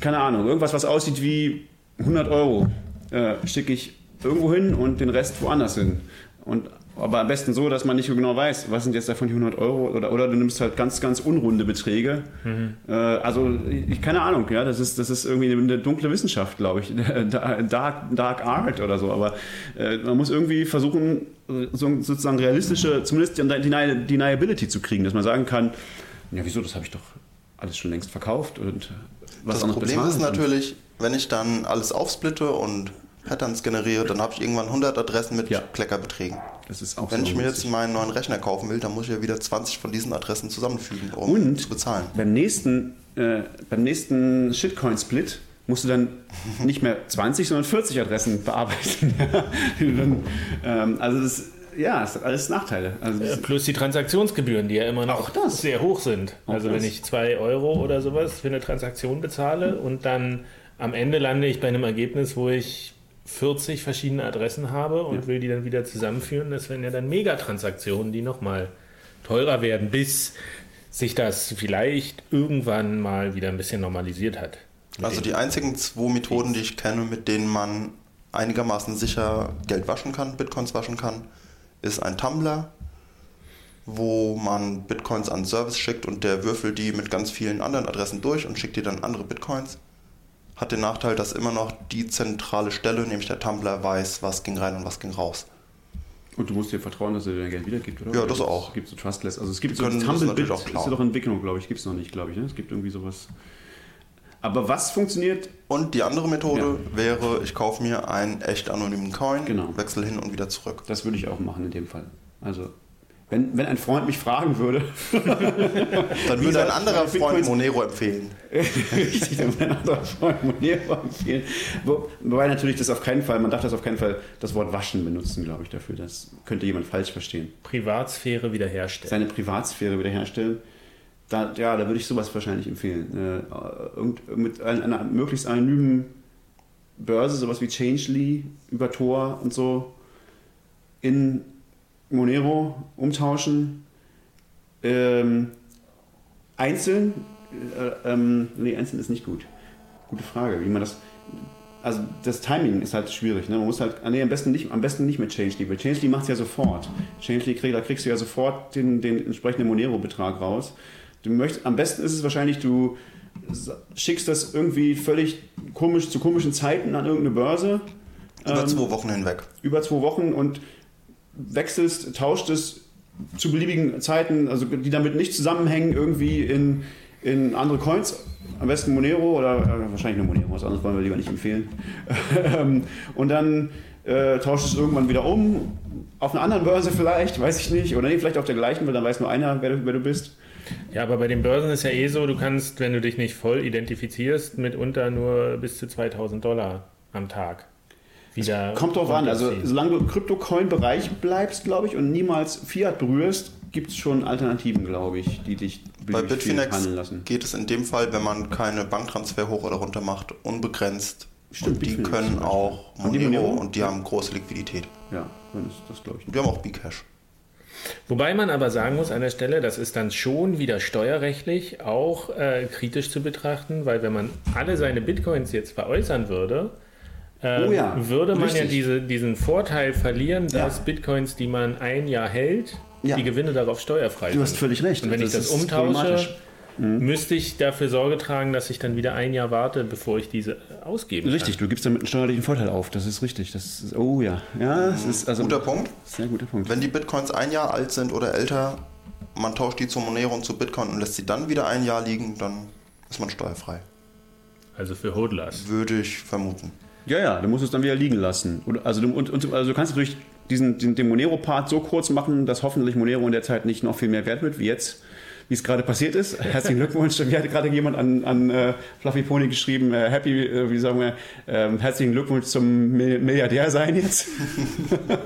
Speaker 3: keine Ahnung, irgendwas, was aussieht wie 100 Euro, äh, schicke ich irgendwo hin und den Rest woanders hin. Und, aber am besten so, dass man nicht so genau weiß, was sind jetzt davon die 100 Euro oder, oder du nimmst halt ganz, ganz unrunde Beträge. Äh, also, ich, keine Ahnung, ja, das ist, das ist irgendwie eine dunkle Wissenschaft, glaube ich, Dark, Dark Art oder so, aber äh, man muss irgendwie versuchen, so, sozusagen realistische, zumindest die Deni- Deniability zu kriegen, dass man sagen kann, ja, wieso, das habe ich doch alles schon längst verkauft und was
Speaker 2: Das Problem ist natürlich, wenn ich dann alles aufsplitte und Patterns generiere, dann habe ich irgendwann 100 Adressen mit
Speaker 3: Ja.
Speaker 2: Kleckerbeträgen.
Speaker 3: Das ist auch
Speaker 2: Wenn
Speaker 3: so
Speaker 2: ich mir jetzt meinen neuen Rechner kaufen will, dann muss ich ja wieder 20 von diesen Adressen zusammenfügen, um
Speaker 3: Und
Speaker 2: zu bezahlen.
Speaker 3: beim nächsten, äh, beim nächsten Shitcoin-Split musst du dann nicht mehr 20, sondern 40 Adressen bearbeiten. Dann, ähm, also das, ja, es hat alles Nachteile. Also
Speaker 1: Plus die Transaktionsgebühren, die ja immer noch
Speaker 3: Auch das.
Speaker 1: sehr hoch sind.
Speaker 3: Auch
Speaker 1: also
Speaker 3: das.
Speaker 1: wenn ich 2 Euro oder sowas für eine Transaktion bezahle und dann am Ende lande ich bei einem Ergebnis, wo ich 40 verschiedene Adressen habe und
Speaker 3: Ja.
Speaker 1: will die dann wieder zusammenführen, das wären ja dann Megatransaktionen, die nochmal teurer werden, bis sich das vielleicht irgendwann mal wieder ein bisschen normalisiert hat.
Speaker 2: Also die einzigen zwei Methoden, die ich kenne, mit denen man einigermaßen sicher Geld waschen kann, Bitcoins waschen kann, ist ein Tumblr, wo man Bitcoins an Service schickt und der würfelt die mit ganz vielen anderen Adressen durch und schickt dir dann andere Bitcoins. Hat den Nachteil, dass immer noch die zentrale Stelle, nämlich der Tumblr, weiß, was ging rein und was ging raus.
Speaker 3: und du musst dir vertrauen, dass er dir dein Geld wiedergibt, oder?
Speaker 2: Ja, das auch.
Speaker 3: Es gibt so Trustless. Also es gibt
Speaker 2: Die
Speaker 3: so
Speaker 2: auch
Speaker 3: ist ja doch Entwicklung, glaube ich. Gibt es noch nicht, glaube ich. Ne? Es gibt irgendwie sowas. Aber was funktioniert
Speaker 2: Und die andere Methode
Speaker 3: Ja.
Speaker 2: wäre, ich kaufe mir einen echt anonymen Coin,
Speaker 3: Genau.
Speaker 2: wechsle hin und wieder zurück.
Speaker 3: Das würde ich auch machen in dem Fall. Also, wenn, wenn ein Freund mich fragen würde,
Speaker 2: Dann würde ein anderer Freund Monero empfehlen.
Speaker 3: richtig, dann würde ein anderer Freund Monero empfehlen. Wo, wobei natürlich das auf keinen Fall, man darf das auf keinen Fall das Wort waschen benutzen, glaube ich, dafür. Das könnte jemand falsch verstehen.
Speaker 1: Privatsphäre wiederherstellen.
Speaker 3: Seine Privatsphäre wiederherstellen. Da, ja, da würde ich sowas wahrscheinlich empfehlen. Äh, mit einer, einer möglichst anonymen Börse, sowas wie Changely über Tor und so, in Monero umtauschen. Ähm, einzeln, äh, ähm, nee, einzeln ist nicht gut. Gute Frage, wie man das. Also das Timing ist halt schwierig. Ne? Man muss halt, ah, nee, am besten nicht, am besten nicht mit Changely, weil Changely macht es ja sofort. Changely krieg, da kriegst du ja sofort den, den entsprechenden Monero-Betrag raus. Du möchtest, am besten ist es wahrscheinlich, du schickst das irgendwie völlig komisch zu komischen Zeiten an irgendeine Börse
Speaker 2: Über
Speaker 3: Ähm,
Speaker 2: zwei Wochen hinweg.
Speaker 3: über zwei Wochen und wechselst, tauscht es zu beliebigen Zeiten, also die damit nicht zusammenhängen, irgendwie in, in andere Coins. Am besten Monero oder äh, wahrscheinlich nur Monero, was anderes wollen wir lieber nicht empfehlen. Ähm, und dann äh, tauscht es irgendwann wieder um, auf einer anderen Börse vielleicht, weiß ich nicht, oder nee, vielleicht auf der gleichen, weil dann weiß nur einer, wer wer du bist.
Speaker 1: Ja, aber bei den Börsen ist ja eh so, du kannst, wenn du dich nicht voll identifizierst, mitunter nur bis zu 2000 Dollar am Tag wieder.
Speaker 3: Kommt drauf an, also solange du im Kryptocoin-Bereich bleibst, glaube ich, und niemals Fiat berührst, gibt es schon Alternativen, glaube ich, die dich
Speaker 2: Bei Bitfinex
Speaker 3: handeln lassen.
Speaker 2: geht es in dem Fall, wenn man keine Banktransfer hoch oder runter macht, unbegrenzt.
Speaker 3: Stimmt,
Speaker 2: und die
Speaker 3: Bitfinex
Speaker 2: können auch
Speaker 3: Haben die
Speaker 2: Monero,
Speaker 3: Monero?
Speaker 2: und die haben große Liquidität.
Speaker 3: Ja, dann ist das, glaube ich,
Speaker 2: Und die haben auch Bcash.
Speaker 1: Wobei man aber sagen muss an der Stelle, das ist dann schon wieder steuerrechtlich auch äh, kritisch zu betrachten, weil wenn man alle seine Bitcoins jetzt veräußern würde, ähm,
Speaker 3: Oh ja,
Speaker 1: würde man ja
Speaker 3: richtig.
Speaker 1: diese, diesen Vorteil verlieren,
Speaker 3: Ja.
Speaker 1: dass Bitcoins, die man ein Jahr hält,
Speaker 3: Ja.
Speaker 1: die Gewinne darauf steuerfrei
Speaker 3: Du hast
Speaker 1: sind.
Speaker 3: völlig recht.
Speaker 1: Und wenn ich das umtausche,
Speaker 3: problematisch.
Speaker 1: müsste ich dafür Sorge tragen, dass ich dann wieder ein Jahr warte, bevor ich diese ausgeben
Speaker 3: Richtig, du gibst damit einen steuerlichen Vorteil auf. Das ist richtig. Das ist, oh ja. Ja, das ist also
Speaker 2: Guter Punkt.
Speaker 3: Sehr guter Punkt.
Speaker 2: Wenn die Bitcoins ein Jahr alt sind oder älter, man tauscht die zu Monero und zu Bitcoin und lässt sie dann wieder ein Jahr liegen, dann ist man steuerfrei.
Speaker 1: Also für Hodlers.
Speaker 2: Würde ich vermuten.
Speaker 3: Ja, ja, du musst es dann wieder liegen lassen. Also, du, und, und, also du kannst natürlich diesen, den, den Monero-Part so kurz machen, dass hoffentlich Monero in der Zeit nicht noch viel mehr wert wird wie jetzt, wie es gerade passiert ist. Herzlichen Glückwunsch. Mir hat gerade jemand an, an äh, Fluffy Pony geschrieben, äh, happy, äh, wie sagen wir, ähm, herzlichen Glückwunsch zum Mil- Milliardär sein jetzt.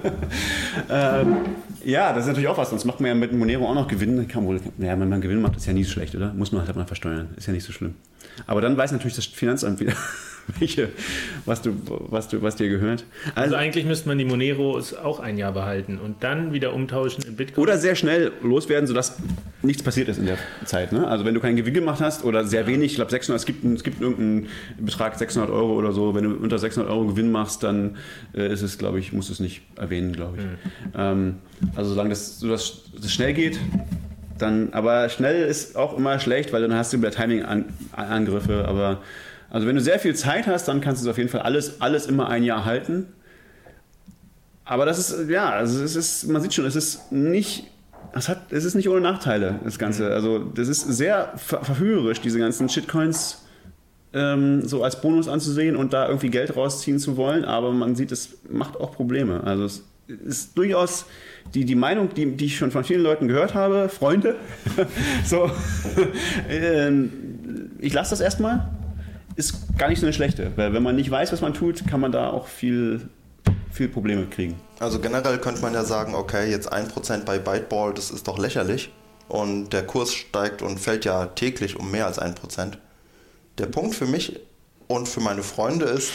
Speaker 3: ähm, ja, das ist natürlich auch was, sonst macht man ja mit Monero auch noch Gewinn. Kann wohl, ja, wenn man Gewinn macht, ist ja nie so schlecht, oder? Muss man halt mal versteuern, ist ja nicht so schlimm. Aber dann weiß natürlich das Finanzamt wieder, welche, was, du, was, du, was dir gehört.
Speaker 1: Also
Speaker 3: Also,
Speaker 1: eigentlich müsste man die Moneros auch ein Jahr behalten und dann wieder umtauschen in Bitcoin.
Speaker 3: oder sehr schnell loswerden, sodass nichts passiert ist in der Zeit. Ne? Also wenn du keinen Gewinn gemacht hast oder sehr wenig, ich glaube 600, es gibt, es gibt irgendeinen Betrag 600 Euro oder so. Wenn du unter 600 Euro Gewinn machst, dann äh, ist es, glaube ich, musst du es nicht erwähnen, glaube ich. Ähm, also solange das, so das, das schnell geht, dann, aber schnell ist auch immer schlecht, weil dann hast du wieder Timing-Angriffe. Aber also wenn du sehr viel Zeit hast, dann kannst du es auf jeden Fall alles, alles immer ein Jahr halten. Aber das ist, ja, also es ist, man sieht schon, es ist nicht, es, hat, es ist nicht ohne Nachteile, das Ganze. Also das ist sehr ver verführerisch, diese ganzen Shitcoins ähm, so als Bonus anzusehen und da irgendwie Geld rausziehen zu wollen, aber man sieht, es macht auch Probleme. Also es ist durchaus die, die Meinung, die, die ich schon von vielen Leuten gehört habe, Freunde, so, ähm, ich lasse das erstmal, ist gar nicht so eine schlechte, weil wenn man nicht weiß, was man tut, kann man da auch viel, viel Probleme kriegen.
Speaker 2: Also generell könnte man ja sagen, okay, jetzt 1% bei Byteball, das ist doch lächerlich. Und der Kurs steigt und fällt ja täglich um mehr als 1%. Der Punkt für mich und für meine Freunde ist,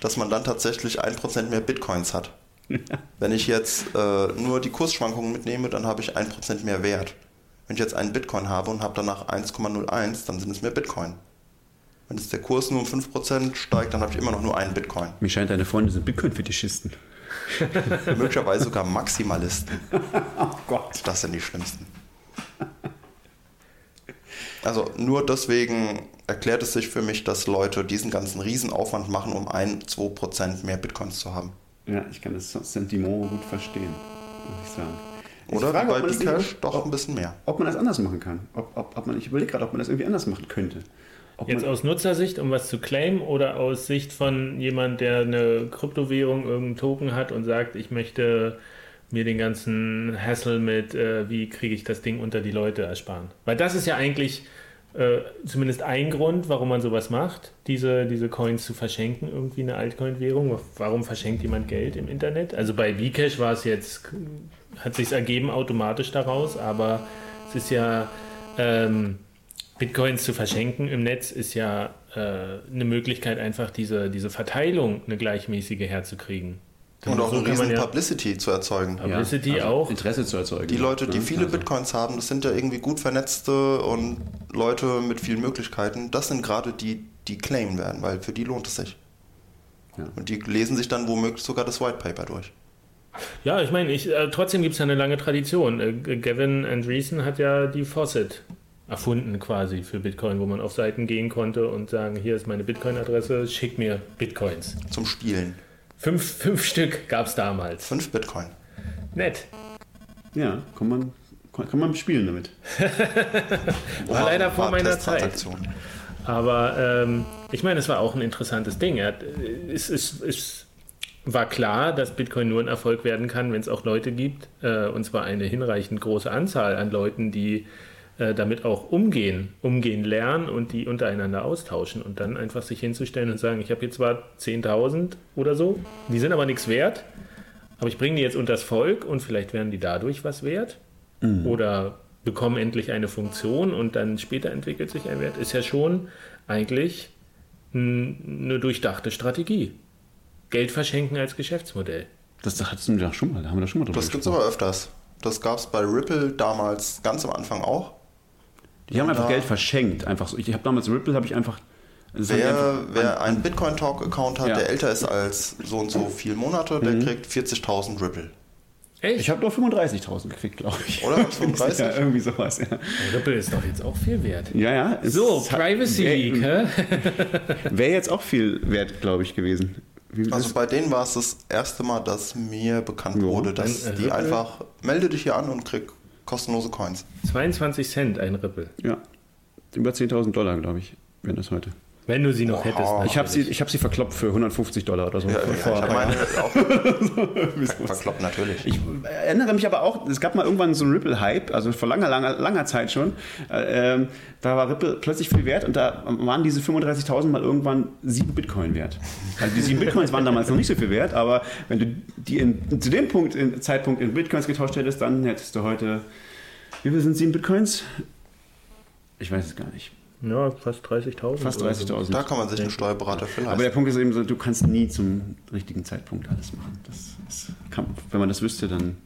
Speaker 2: dass man dann tatsächlich 1% mehr Bitcoins hat. Wenn ich jetzt äh, nur die Kursschwankungen mitnehme, dann habe ich 1% mehr Wert. Wenn ich jetzt einen Bitcoin habe und habe danach 1,01, dann sind es mehr Bitcoin. Wenn jetzt der Kurs nur um 5% steigt, dann habe ich immer noch nur einen Bitcoin.
Speaker 3: Mir scheint, deine Freunde sind Bitcoin-Fetischisten.
Speaker 2: Möglicherweise sogar Maximalisten.
Speaker 3: Oh Gott.
Speaker 2: Das sind die schlimmsten. Also nur deswegen erklärt es sich für mich, dass Leute diesen ganzen Riesenaufwand machen, um 1, 2% mehr Bitcoins zu haben.
Speaker 3: Ja, ich kann das Sentiment gut verstehen, muss ich sagen. Ich
Speaker 2: Oder
Speaker 3: frage,
Speaker 2: bei Bcash doch ein bisschen mehr.
Speaker 3: ob man das anders machen kann. Ob, ob, ob man, ich überlege gerade, ob man das irgendwie anders machen könnte. Ob
Speaker 1: Jetzt aus Nutzersicht, um was zu claimen, oder aus Sicht von jemand, der eine Kryptowährung, irgendeinen Token hat und sagt, ich möchte mir den ganzen Hassle mit, äh, wie kriege ich das Ding unter die Leute ersparen. Weil das ist ja eigentlich äh, zumindest ein Grund, warum man sowas macht, diese, diese Coins zu verschenken, irgendwie eine Altcoin-Währung. Warum verschenkt jemand Geld im Internet? Also bei Bcash war es jetzt, hat sich ergeben automatisch daraus, aber es ist ja ähm, Bitcoins zu verschenken im Netz ist ja äh, eine Möglichkeit, einfach diese, diese Verteilung eine gleichmäßige herzukriegen.
Speaker 2: Und auch
Speaker 1: So
Speaker 2: eine
Speaker 1: kann man
Speaker 2: riesen
Speaker 1: ja-
Speaker 2: Publicity zu erzeugen.
Speaker 1: Publicity
Speaker 3: also
Speaker 1: auch.
Speaker 3: Interesse zu erzeugen.
Speaker 2: Die Leute, die
Speaker 3: Ja,
Speaker 2: viele
Speaker 3: also.
Speaker 2: Bitcoins haben, das sind ja irgendwie gut vernetzte und Leute mit vielen Möglichkeiten. Das sind gerade die, die claimen werden, weil für die lohnt es sich.
Speaker 3: Ja.
Speaker 2: Und die lesen sich dann womöglich sogar das White Paper durch.
Speaker 1: Ja, ich meine, ich, äh, trotzdem gibt es ja eine lange Tradition. Äh, Gavin Andreessen hat ja die Faucet erfunden quasi für Bitcoin, wo man auf Seiten gehen konnte und sagen, hier ist meine Bitcoin-Adresse, schick mir Bitcoins.
Speaker 2: Zum Spielen.
Speaker 1: Fünf, fünf Stück gab es damals.
Speaker 2: Fünf Bitcoin.
Speaker 1: Nett.
Speaker 3: Ja, kann man, kann, man spielen damit.
Speaker 1: War leider vor meiner Zeit. Aber ähm, ich meine, es war auch ein interessantes Ding. Hat, äh, es, es, es war klar, dass Bitcoin nur ein Erfolg werden kann, wenn es auch Leute gibt, äh, und zwar eine hinreichend große Anzahl an Leuten, die äh, damit auch umgehen, umgehen lernen und die untereinander austauschen und dann einfach sich hinzustellen und sagen, ich habe hier zwar 10.000 oder so, die sind aber nichts wert, aber ich bringe die jetzt unters Volk und vielleicht werden die dadurch was wert oder bekommen endlich eine Funktion und dann später entwickelt sich ein Wert, ist ja schon eigentlich eine durchdachte Strategie. Geld verschenken als Geschäftsmodell.
Speaker 3: Das hattest du doch schon mal, da haben wir doch schon mal drüber
Speaker 2: Das gibt's
Speaker 3: gesprochen.
Speaker 2: aber öfters. Das gab's bei Ripple damals ganz am Anfang auch.
Speaker 3: Die haben einfach. Geld verschenkt. Einfach so. Ich habe damals Ripple, habe ich einfach.
Speaker 2: Wer,
Speaker 3: einfach-
Speaker 2: wer einen Bitcoin Talk Account hat,
Speaker 3: Ja.
Speaker 2: der älter ist als so und so viele Monate, der kriegt 40.000 Ripple.
Speaker 1: Echt?
Speaker 3: Ich habe nur 35.000 gekriegt, glaube ich.
Speaker 2: Oder? 35?
Speaker 3: ja, irgendwie sowas, ja.
Speaker 1: Ripple ist doch jetzt auch viel wert.
Speaker 3: Ja, ja.
Speaker 1: So,
Speaker 3: hat-
Speaker 1: Privacy League, hä?
Speaker 3: Wäre jetzt auch viel wert, glaube ich, gewesen. Wie,
Speaker 2: Also bei denen war es das erste Mal, dass mir bekannt
Speaker 3: Ja,
Speaker 2: wurde, dass
Speaker 1: dann, äh,
Speaker 2: die
Speaker 1: Ripple-
Speaker 2: einfach, melde dich hier an und krieg Kostenlose Coins.
Speaker 1: 22 Cent ein Ripple.
Speaker 3: Ja. Über 10.000 Dollar, glaube ich, wären das heute.
Speaker 1: Wenn du sie noch hättest.
Speaker 3: Ich habe sie,
Speaker 1: natürlich.
Speaker 3: ich hab sie verkloppt für 150 Dollar oder so.
Speaker 2: Ja,
Speaker 3: vor,
Speaker 2: ja,
Speaker 3: vor
Speaker 2: ich meine auch verkloppt natürlich.
Speaker 3: Ich erinnere mich aber auch, es gab mal irgendwann so einen Ripple-Hype, also vor langer, langer, langer Zeit schon. Äh, ähm, da war Ripple plötzlich viel wert und da waren diese 35.000 mal irgendwann 7 Bitcoin wert. Also die 7 Bitcoins waren damals noch nicht so viel wert, aber wenn du die in, zu dem Punkt, in, Zeitpunkt in Bitcoins getauscht hättest, dann hättest du heute, wie viel sind 7 Bitcoins? Ich weiß es gar nicht.
Speaker 1: Ja, fast 30.000.
Speaker 3: Fast
Speaker 1: oder so.
Speaker 3: 30.000.
Speaker 2: Da kann man sich einen Steuerberater für
Speaker 3: Aber der. Punkt ist eben so, du kannst nie zum richtigen Zeitpunkt alles machen. Das ist, kann, wenn man das wüsste, dann.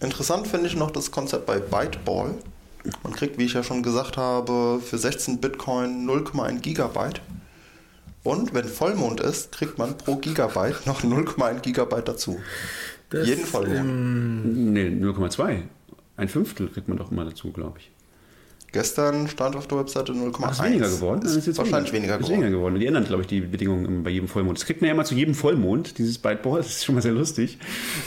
Speaker 2: Interessant finde ich noch das Konzept bei Byteball. Man kriegt, wie ich ja schon gesagt habe, für 16 Bitcoin 0,1 Gigabyte. Und wenn Vollmond ist, kriegt man pro Gigabyte noch 0,1 Gigabyte dazu.
Speaker 1: Das,
Speaker 2: Jeden Vollmond.
Speaker 3: Nee, 0,2. Ein Fünftel kriegt man doch immer dazu, glaube ich.
Speaker 2: Gestern stand auf der Webseite 0,1.
Speaker 3: Ach, ist weniger geworden?
Speaker 2: Ist,
Speaker 3: Dann jetzt
Speaker 2: wahrscheinlich weniger,
Speaker 3: ist
Speaker 2: geworden.
Speaker 3: weniger geworden. Die ändern, glaube ich, die Bedingungen bei jedem Vollmond. Das kriegt man ja immer zu jedem Vollmond, dieses Byteball. Das ist schon mal sehr lustig.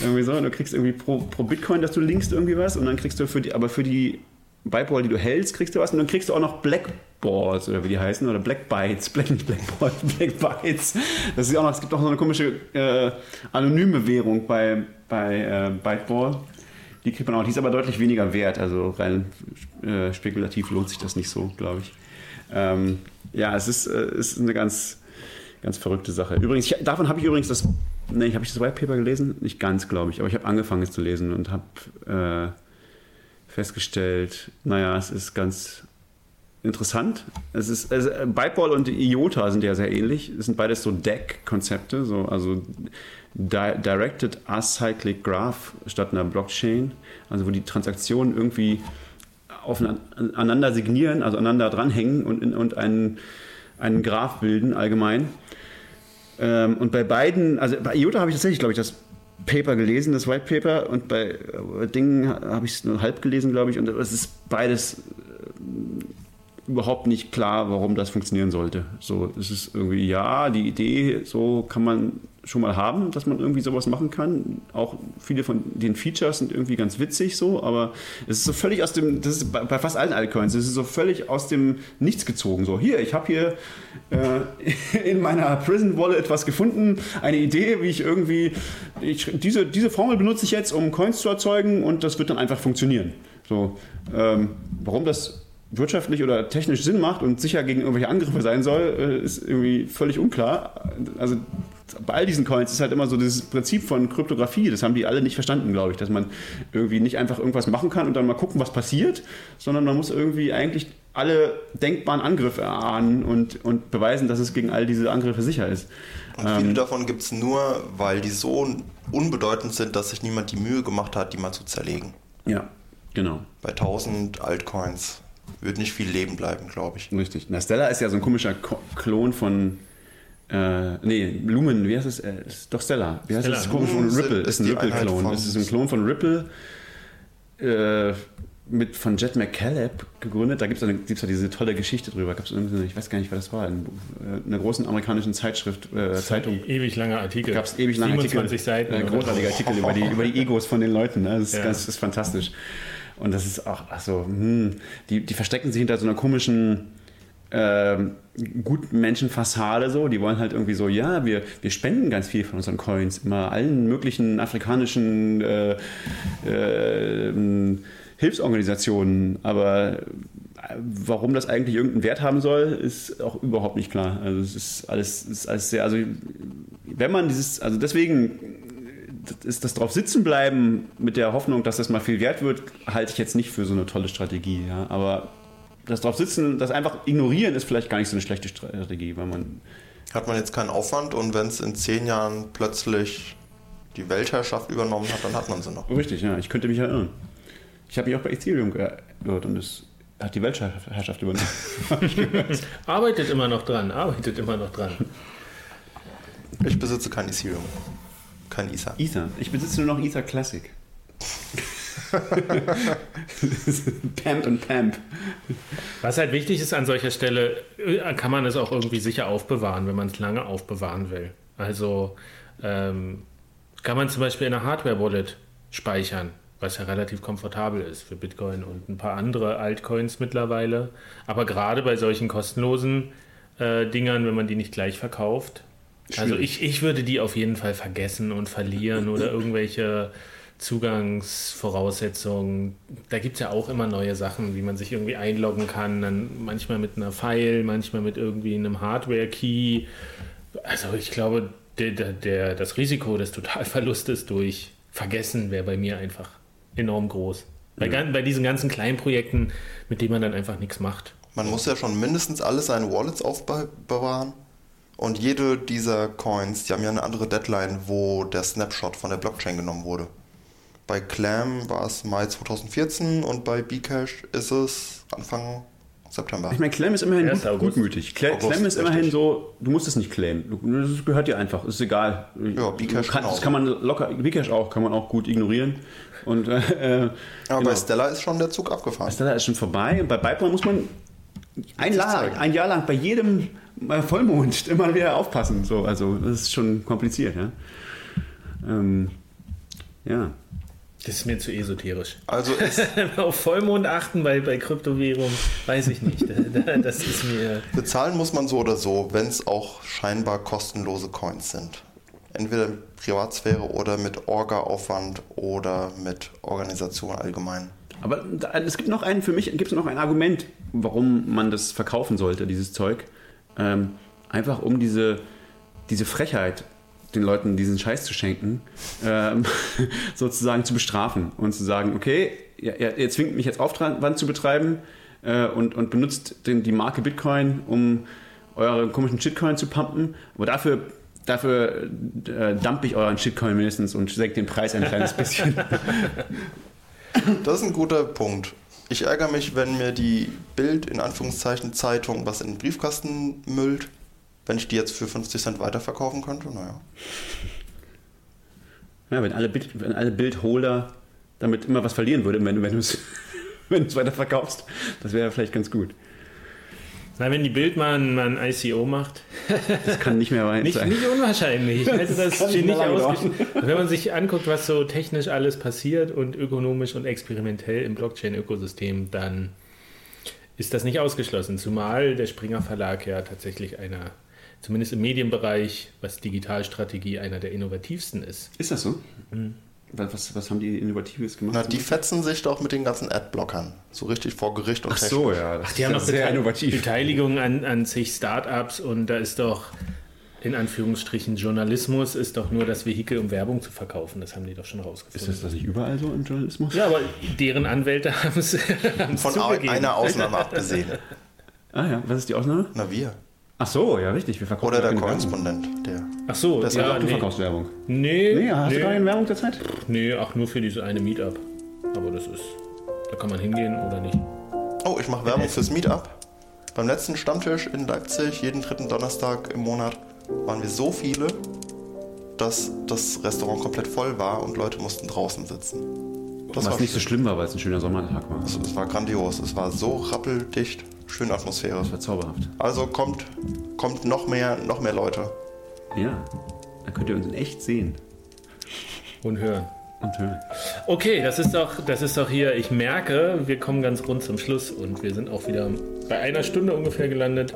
Speaker 3: Irgendwie so. Du kriegst irgendwie pro, pro Bitcoin, dass du linkst irgendwie was und dann kriegst du für die, aber für die Byteball, die du hältst, kriegst du was und dann kriegst du auch noch Blackballs oder wie die heißen oder Black Bytes. Black, nicht Blackballs, Black Bytes. Das ist auch noch, es gibt auch so eine komische äh, anonyme Währung bei, bei äh, Byteball. Die kriegt man auch, die ist aber deutlich weniger wert. Also rein äh, spekulativ lohnt sich das nicht so, glaube ich. Ähm, ja, es ist, äh, ist eine ganz, ganz verrückte Sache. Übrigens, ich, davon habe ich übrigens das, nee, habe ich das White Paper gelesen? Nicht ganz, glaube ich, aber ich habe angefangen es zu lesen und habe äh, festgestellt, naja, es ist ganz interessant. Es ist, also Byteball und IOTA sind ja sehr ähnlich. Es sind beides so DEC-Konzepte, so, also Di Directed Acyclic Graph statt einer Blockchain, also wo die Transaktionen irgendwie aufeinander signieren, also aneinander dranhängen und, und einen, einen Graph bilden allgemein. Ähm, und bei beiden, also bei IOTA habe ich tatsächlich, glaube ich, das Paper gelesen, das White Paper, und bei äh, Dingen habe ich es nur halb gelesen, glaube ich, und es ist beides äh, überhaupt nicht klar, warum das funktionieren sollte. So, es ist irgendwie, ja, die Idee, so kann man schon mal haben, dass man irgendwie sowas machen kann. Auch viele von den Features sind irgendwie ganz witzig so, aber es ist so völlig aus dem, das ist bei, bei fast allen Altcoins, es ist so völlig aus dem Nichts gezogen. So, hier, ich habe hier äh, in meiner Prison Wallet was gefunden, eine Idee, wie ich irgendwie, ich, diese, diese Formel benutze ich jetzt, um Coins zu erzeugen und das wird dann einfach funktionieren. So, ähm, warum das wirtschaftlich oder technisch Sinn macht und sicher gegen irgendwelche Angriffe sein soll, äh, ist irgendwie völlig unklar. Also bei all diesen Coins ist halt immer so dieses Prinzip von Kryptographie, das haben die alle nicht verstanden, glaube ich, dass man irgendwie nicht einfach irgendwas machen kann und dann mal gucken, was passiert, sondern man muss irgendwie eigentlich alle denkbaren Angriffe erahnen und, und beweisen, dass es gegen all diese Angriffe sicher ist.
Speaker 2: Und viele davon gibt es nur, weil die so unbedeutend sind, dass sich niemand die Mühe gemacht hat, die mal zu zerlegen.
Speaker 3: Ja, genau.
Speaker 2: Bei 1000 Altcoins wird nicht viel Leben bleiben, glaube ich.
Speaker 3: Richtig. Na, Stella ist ja so ein komischer Ko Klon von. Äh, nee, Lumen, wie heißt es? Äh, ist doch Stella. Wie heißt
Speaker 1: Stella.
Speaker 3: es? Ist komisch von
Speaker 2: Lumen
Speaker 3: Ripple. Ist ein
Speaker 2: ist Einheit
Speaker 3: Ripple-Klon. Es ist ein Klon von Ripple. Äh, mit von Jet McCaleb gegründet. Da gibt es ja, diese tolle Geschichte drüber. Gab's irgendwie, ich weiß gar nicht, was das war. In, äh, in einer großen amerikanischen Zeitschrift, äh, Zeitung.
Speaker 1: Ewig langer Artikel.
Speaker 3: gab es ewig lange
Speaker 1: 27
Speaker 3: Artikel,
Speaker 1: Seiten.
Speaker 3: äh, großartige. Artikel über die, über die Egos von den Leuten. Ne? Das, ist
Speaker 1: Ja.
Speaker 3: ganz, das ist fantastisch. Und das ist auch, also, hm, die, die verstecken sich hinter so einer komischen ähm, Gutmenschenfassade so. Die wollen halt irgendwie so, ja, wir, wir spenden ganz viel von unseren Coins immer allen möglichen afrikanischen äh, äh, Hilfsorganisationen, aber äh, warum das eigentlich irgendeinen Wert haben soll, ist auch überhaupt nicht klar. Also es ist alles, ist alles sehr, also wenn man dieses, also deswegen ist das drauf sitzen bleiben mit der Hoffnung, dass das mal viel wert wird, halte ich jetzt nicht für so eine tolle Strategie. Ja. Aber das drauf sitzen, das einfach ignorieren, ist vielleicht gar nicht so eine schlechte Strategie, weil man
Speaker 2: Hat man jetzt keinen Aufwand und wenn es in zehn Jahren plötzlich die Weltherrschaft übernommen hat, dann hat man sie noch.
Speaker 3: richtig, ja, ich könnte mich erinnern. Ich habe mich auch bei Ethereum gehört und es hat die Weltherrschaft übernommen.
Speaker 1: Arbeitet immer noch dran, arbeitet immer noch dran.
Speaker 2: Ich besitze kein Ethereum. Kein Ether.
Speaker 3: Ether. Ich besitze nur noch Ether Classic. Pamp und Pamp.
Speaker 1: Was halt wichtig ist an solcher Stelle, äh, kann man es auch irgendwie sicher aufbewahren, wenn man es lange aufbewahren will. Also ähm, kann man zum Beispiel in einer Hardware-Wallet speichern. was ja relativ komfortabel ist für Bitcoin und ein paar andere Altcoins mittlerweile. Aber gerade bei solchen kostenlosen äh, Dingern, wenn man die nicht gleich verkauft, also ich, ich würde die auf jeden Fall vergessen und verlieren oder irgendwelche Zugangsvoraussetzungen. Da gibt es ja auch immer neue Sachen, wie man sich irgendwie einloggen kann. Dann manchmal mit einer File, manchmal mit irgendwie einem Hardware-Key. Also ich glaube, der, der, das Risiko des Totalverlustes durch Vergessen wäre bei mir einfach enorm groß. Bei, gan- bei diesen ganzen kleinen Projekten, mit denen man dann einfach nichts macht.
Speaker 2: Man muss ja schon mindestens alle seine Wallets aufbewahren. Und jede dieser Coins, die haben ja eine andere Deadline, wo der Snapshot von der Blockchain genommen wurde. Bei Clam war es Mai 2014 und bei Bcash ist es Anfang September.
Speaker 3: Ich meine, Clem ist immerhin
Speaker 1: 1.
Speaker 3: gut, gutmütig.
Speaker 2: August,
Speaker 3: Clem ist immerhin
Speaker 2: richtig.
Speaker 3: so, du musst es nicht claimen. Das gehört dir einfach, ist egal.
Speaker 2: Ja, Bcash
Speaker 3: kann, Das kann man locker, Bcash auch, kann man auch gut ignorieren. Und äh,
Speaker 2: Aber
Speaker 3: genau.
Speaker 2: bei Stella ist schon der Zug abgefahren.
Speaker 3: Stella ist schon vorbei. Und bei Pipeline muss man ein, Jahr, ein Jahr lang bei jedem Vollmond immer wieder aufpassen. So, also das ist schon kompliziert. Ja. Ähm, ja.
Speaker 1: Das ist mir zu esoterisch.
Speaker 2: Also
Speaker 1: Auf Vollmond achten bei, bei Kryptowährungen, weiß ich nicht. Das ist mir.
Speaker 2: bezahlen muss man so oder so, wenn es auch scheinbar kostenlose Coins sind. Entweder mit Privatsphäre oder mit Orga-Aufwand oder mit Organisation allgemein.
Speaker 3: Aber es gibt noch einen, für mich gibt es noch ein Argument, warum man das verkaufen sollte, dieses Zeug. Ähm, einfach um diese, diese Frechheit, den Leuten diesen Scheiß zu schenken, ähm, sozusagen zu bestrafen und zu sagen, okay, ihr, ihr, zwingt mich jetzt Aufwand zu betreiben äh, und, und benutzt den, die Marke Bitcoin, um eure komischen Shitcoin zu pumpen, aber dafür Dafür äh, dump ich euren Shitcoin mindestens und senke den Preis ein kleines bisschen.
Speaker 2: Das ist ein guter Punkt. Ich ärgere mich, wenn mir die Bild, in Anführungszeichen, Zeitung was in den Briefkasten müllt. Wenn ich die jetzt für 50 Cent weiterverkaufen könnte, naja.
Speaker 3: Ja, wenn alle, Bild, wenn alle Bildholder damit immer was verlieren würden, wenn, wenn du es wenn du es weiter verkaufst, das wäre vielleicht ganz gut.
Speaker 1: Na, wenn die Bild mal ein, mal ein ICO macht,
Speaker 3: Das kann nicht mehr weit
Speaker 1: nicht,
Speaker 3: sein.
Speaker 1: nicht unwahrscheinlich. Ich halte das für
Speaker 3: nicht
Speaker 1: ausgeschlossen. Wenn man sich anguckt, was so technisch alles passiert und ökonomisch und experimentell im Blockchain-Ökosystem, dann ist das nicht ausgeschlossen. Zumal der Springer Verlag ja tatsächlich einer, zumindest im Medienbereich, was Digitalstrategie, einer der innovativsten ist.
Speaker 3: Ist das so? Was, was, was haben die Innovatives gemacht?
Speaker 2: Na, die fetzen sich doch mit den ganzen Adblockern. So richtig vor Gericht und
Speaker 3: Ach so, ja. Das
Speaker 1: Ach, die haben
Speaker 3: ist sehr innovativ.
Speaker 1: Beteiligung an, an zig Startups und da ist doch in Anführungsstrichen Journalismus ist doch nur das Vehikel, um Werbung zu verkaufen. Das haben die doch schon
Speaker 3: Ist
Speaker 1: rausgefunden.
Speaker 3: das, das nicht überall so im Journalismus?
Speaker 1: Ja, aber deren Anwälte haben es
Speaker 2: Von au- einer Ausnahme abgesehen.
Speaker 3: Ah ja, was ist die Ausnahme?
Speaker 2: Na, wir.
Speaker 3: Ach so, ja, richtig. Wir verkaufen
Speaker 2: Oder der
Speaker 3: Werbung.
Speaker 2: Korrespondent, der.
Speaker 1: Ach so,
Speaker 2: Das
Speaker 1: ja,
Speaker 3: Du
Speaker 1: nee,
Speaker 3: verkaufst Werbung.
Speaker 1: nee,
Speaker 3: Nee, hast
Speaker 1: nee,
Speaker 3: du gar keine Werbung derzeit?
Speaker 1: nee, ach nur für diese eine Meetup. Aber das ist, da kann man hingehen oder nicht.
Speaker 2: Oh, ich mache Werbung fürs Meetup. Beim letzten Stammtisch in Leipzig, jeden dritten Donnerstag im Monat, waren wir so viele, dass das Restaurant komplett voll war und Leute mussten draußen sitzen. Das
Speaker 3: Was
Speaker 2: war,
Speaker 3: nicht so schlimm war, weil es ein schöner Sommertag war.
Speaker 2: es, es war grandios. Es war so rappeldicht, schöne Atmosphäre.
Speaker 3: Das war zauberhaft.
Speaker 2: Also kommt, kommt noch mehr, noch mehr Leute.
Speaker 3: Ja, da könnt ihr uns in echt sehen
Speaker 1: Und hören.
Speaker 3: und hören.
Speaker 1: Okay, das ist doch, das ist doch hier. Ich merke, wir kommen ganz rund zum Schluss und wir sind auch wieder bei einer Stunde ungefähr gelandet.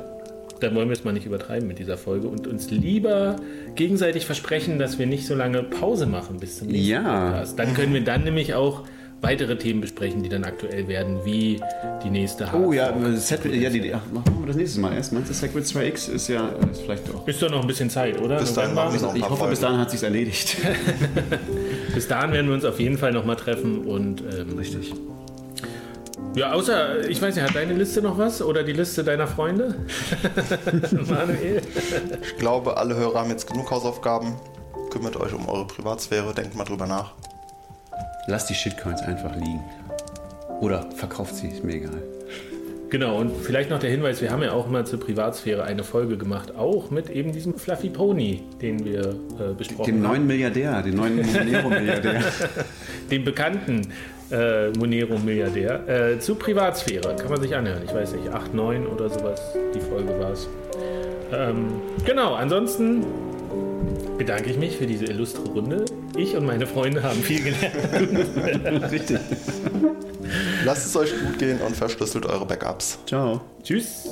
Speaker 1: Da wollen wir es mal nicht übertreiben mit dieser Folge und uns lieber gegenseitig versprechen, dass wir nicht so lange Pause machen bis zum nächsten
Speaker 3: Ja.
Speaker 1: Podcast. Dann können wir dann nämlich auch weitere Themen besprechen, die dann aktuell werden, wie die nächste
Speaker 3: Oh ja, das Sacred, ja die, ach, machen wir das nächstes Mal erst. Meinst du, Sacred 2X ist ja ist vielleicht doch.
Speaker 1: Ist doch noch ein bisschen Zeit, oder?
Speaker 2: Bis dahin machen wir noch ein
Speaker 3: Ich
Speaker 2: paar
Speaker 3: hoffe, bis dahin hat sich's erledigt.
Speaker 1: Bis dahin werden wir uns auf jeden Fall nochmal treffen und ähm,
Speaker 3: Richtig.
Speaker 1: Ja, außer, ich weiß nicht, hat deine Liste noch was? Oder die Liste deiner Freunde? Manuel?
Speaker 2: Ich glaube, alle Hörer haben jetzt genug Hausaufgaben. Kümmert euch um eure Privatsphäre, denkt mal drüber nach.
Speaker 3: Lasst die Shitcoins einfach liegen. Oder verkauft sie, ist mir egal.
Speaker 1: Genau, und vielleicht noch der Hinweis, wir haben ja auch mal zur Privatsphäre eine Folge gemacht, auch mit eben diesem Fluffy Pony, den wir äh, besprochen
Speaker 3: Den
Speaker 1: haben.
Speaker 3: neuen Milliardär, den neuen Monero-Milliardär.
Speaker 1: Den bekannten äh, Monero-Milliardär. Äh, zu Privatsphäre, kann man sich anhören. Ich weiß nicht, 8, 9 oder sowas, die Folge war es. Ähm, genau, ansonsten bedanke ich mich für diese illustre Runde. Ich und meine Freunde haben viel gelernt.
Speaker 3: Richtig.
Speaker 2: Lasst es euch gut gehen und verschlüsselt eure Backups.
Speaker 3: Ciao.
Speaker 1: Tschüss.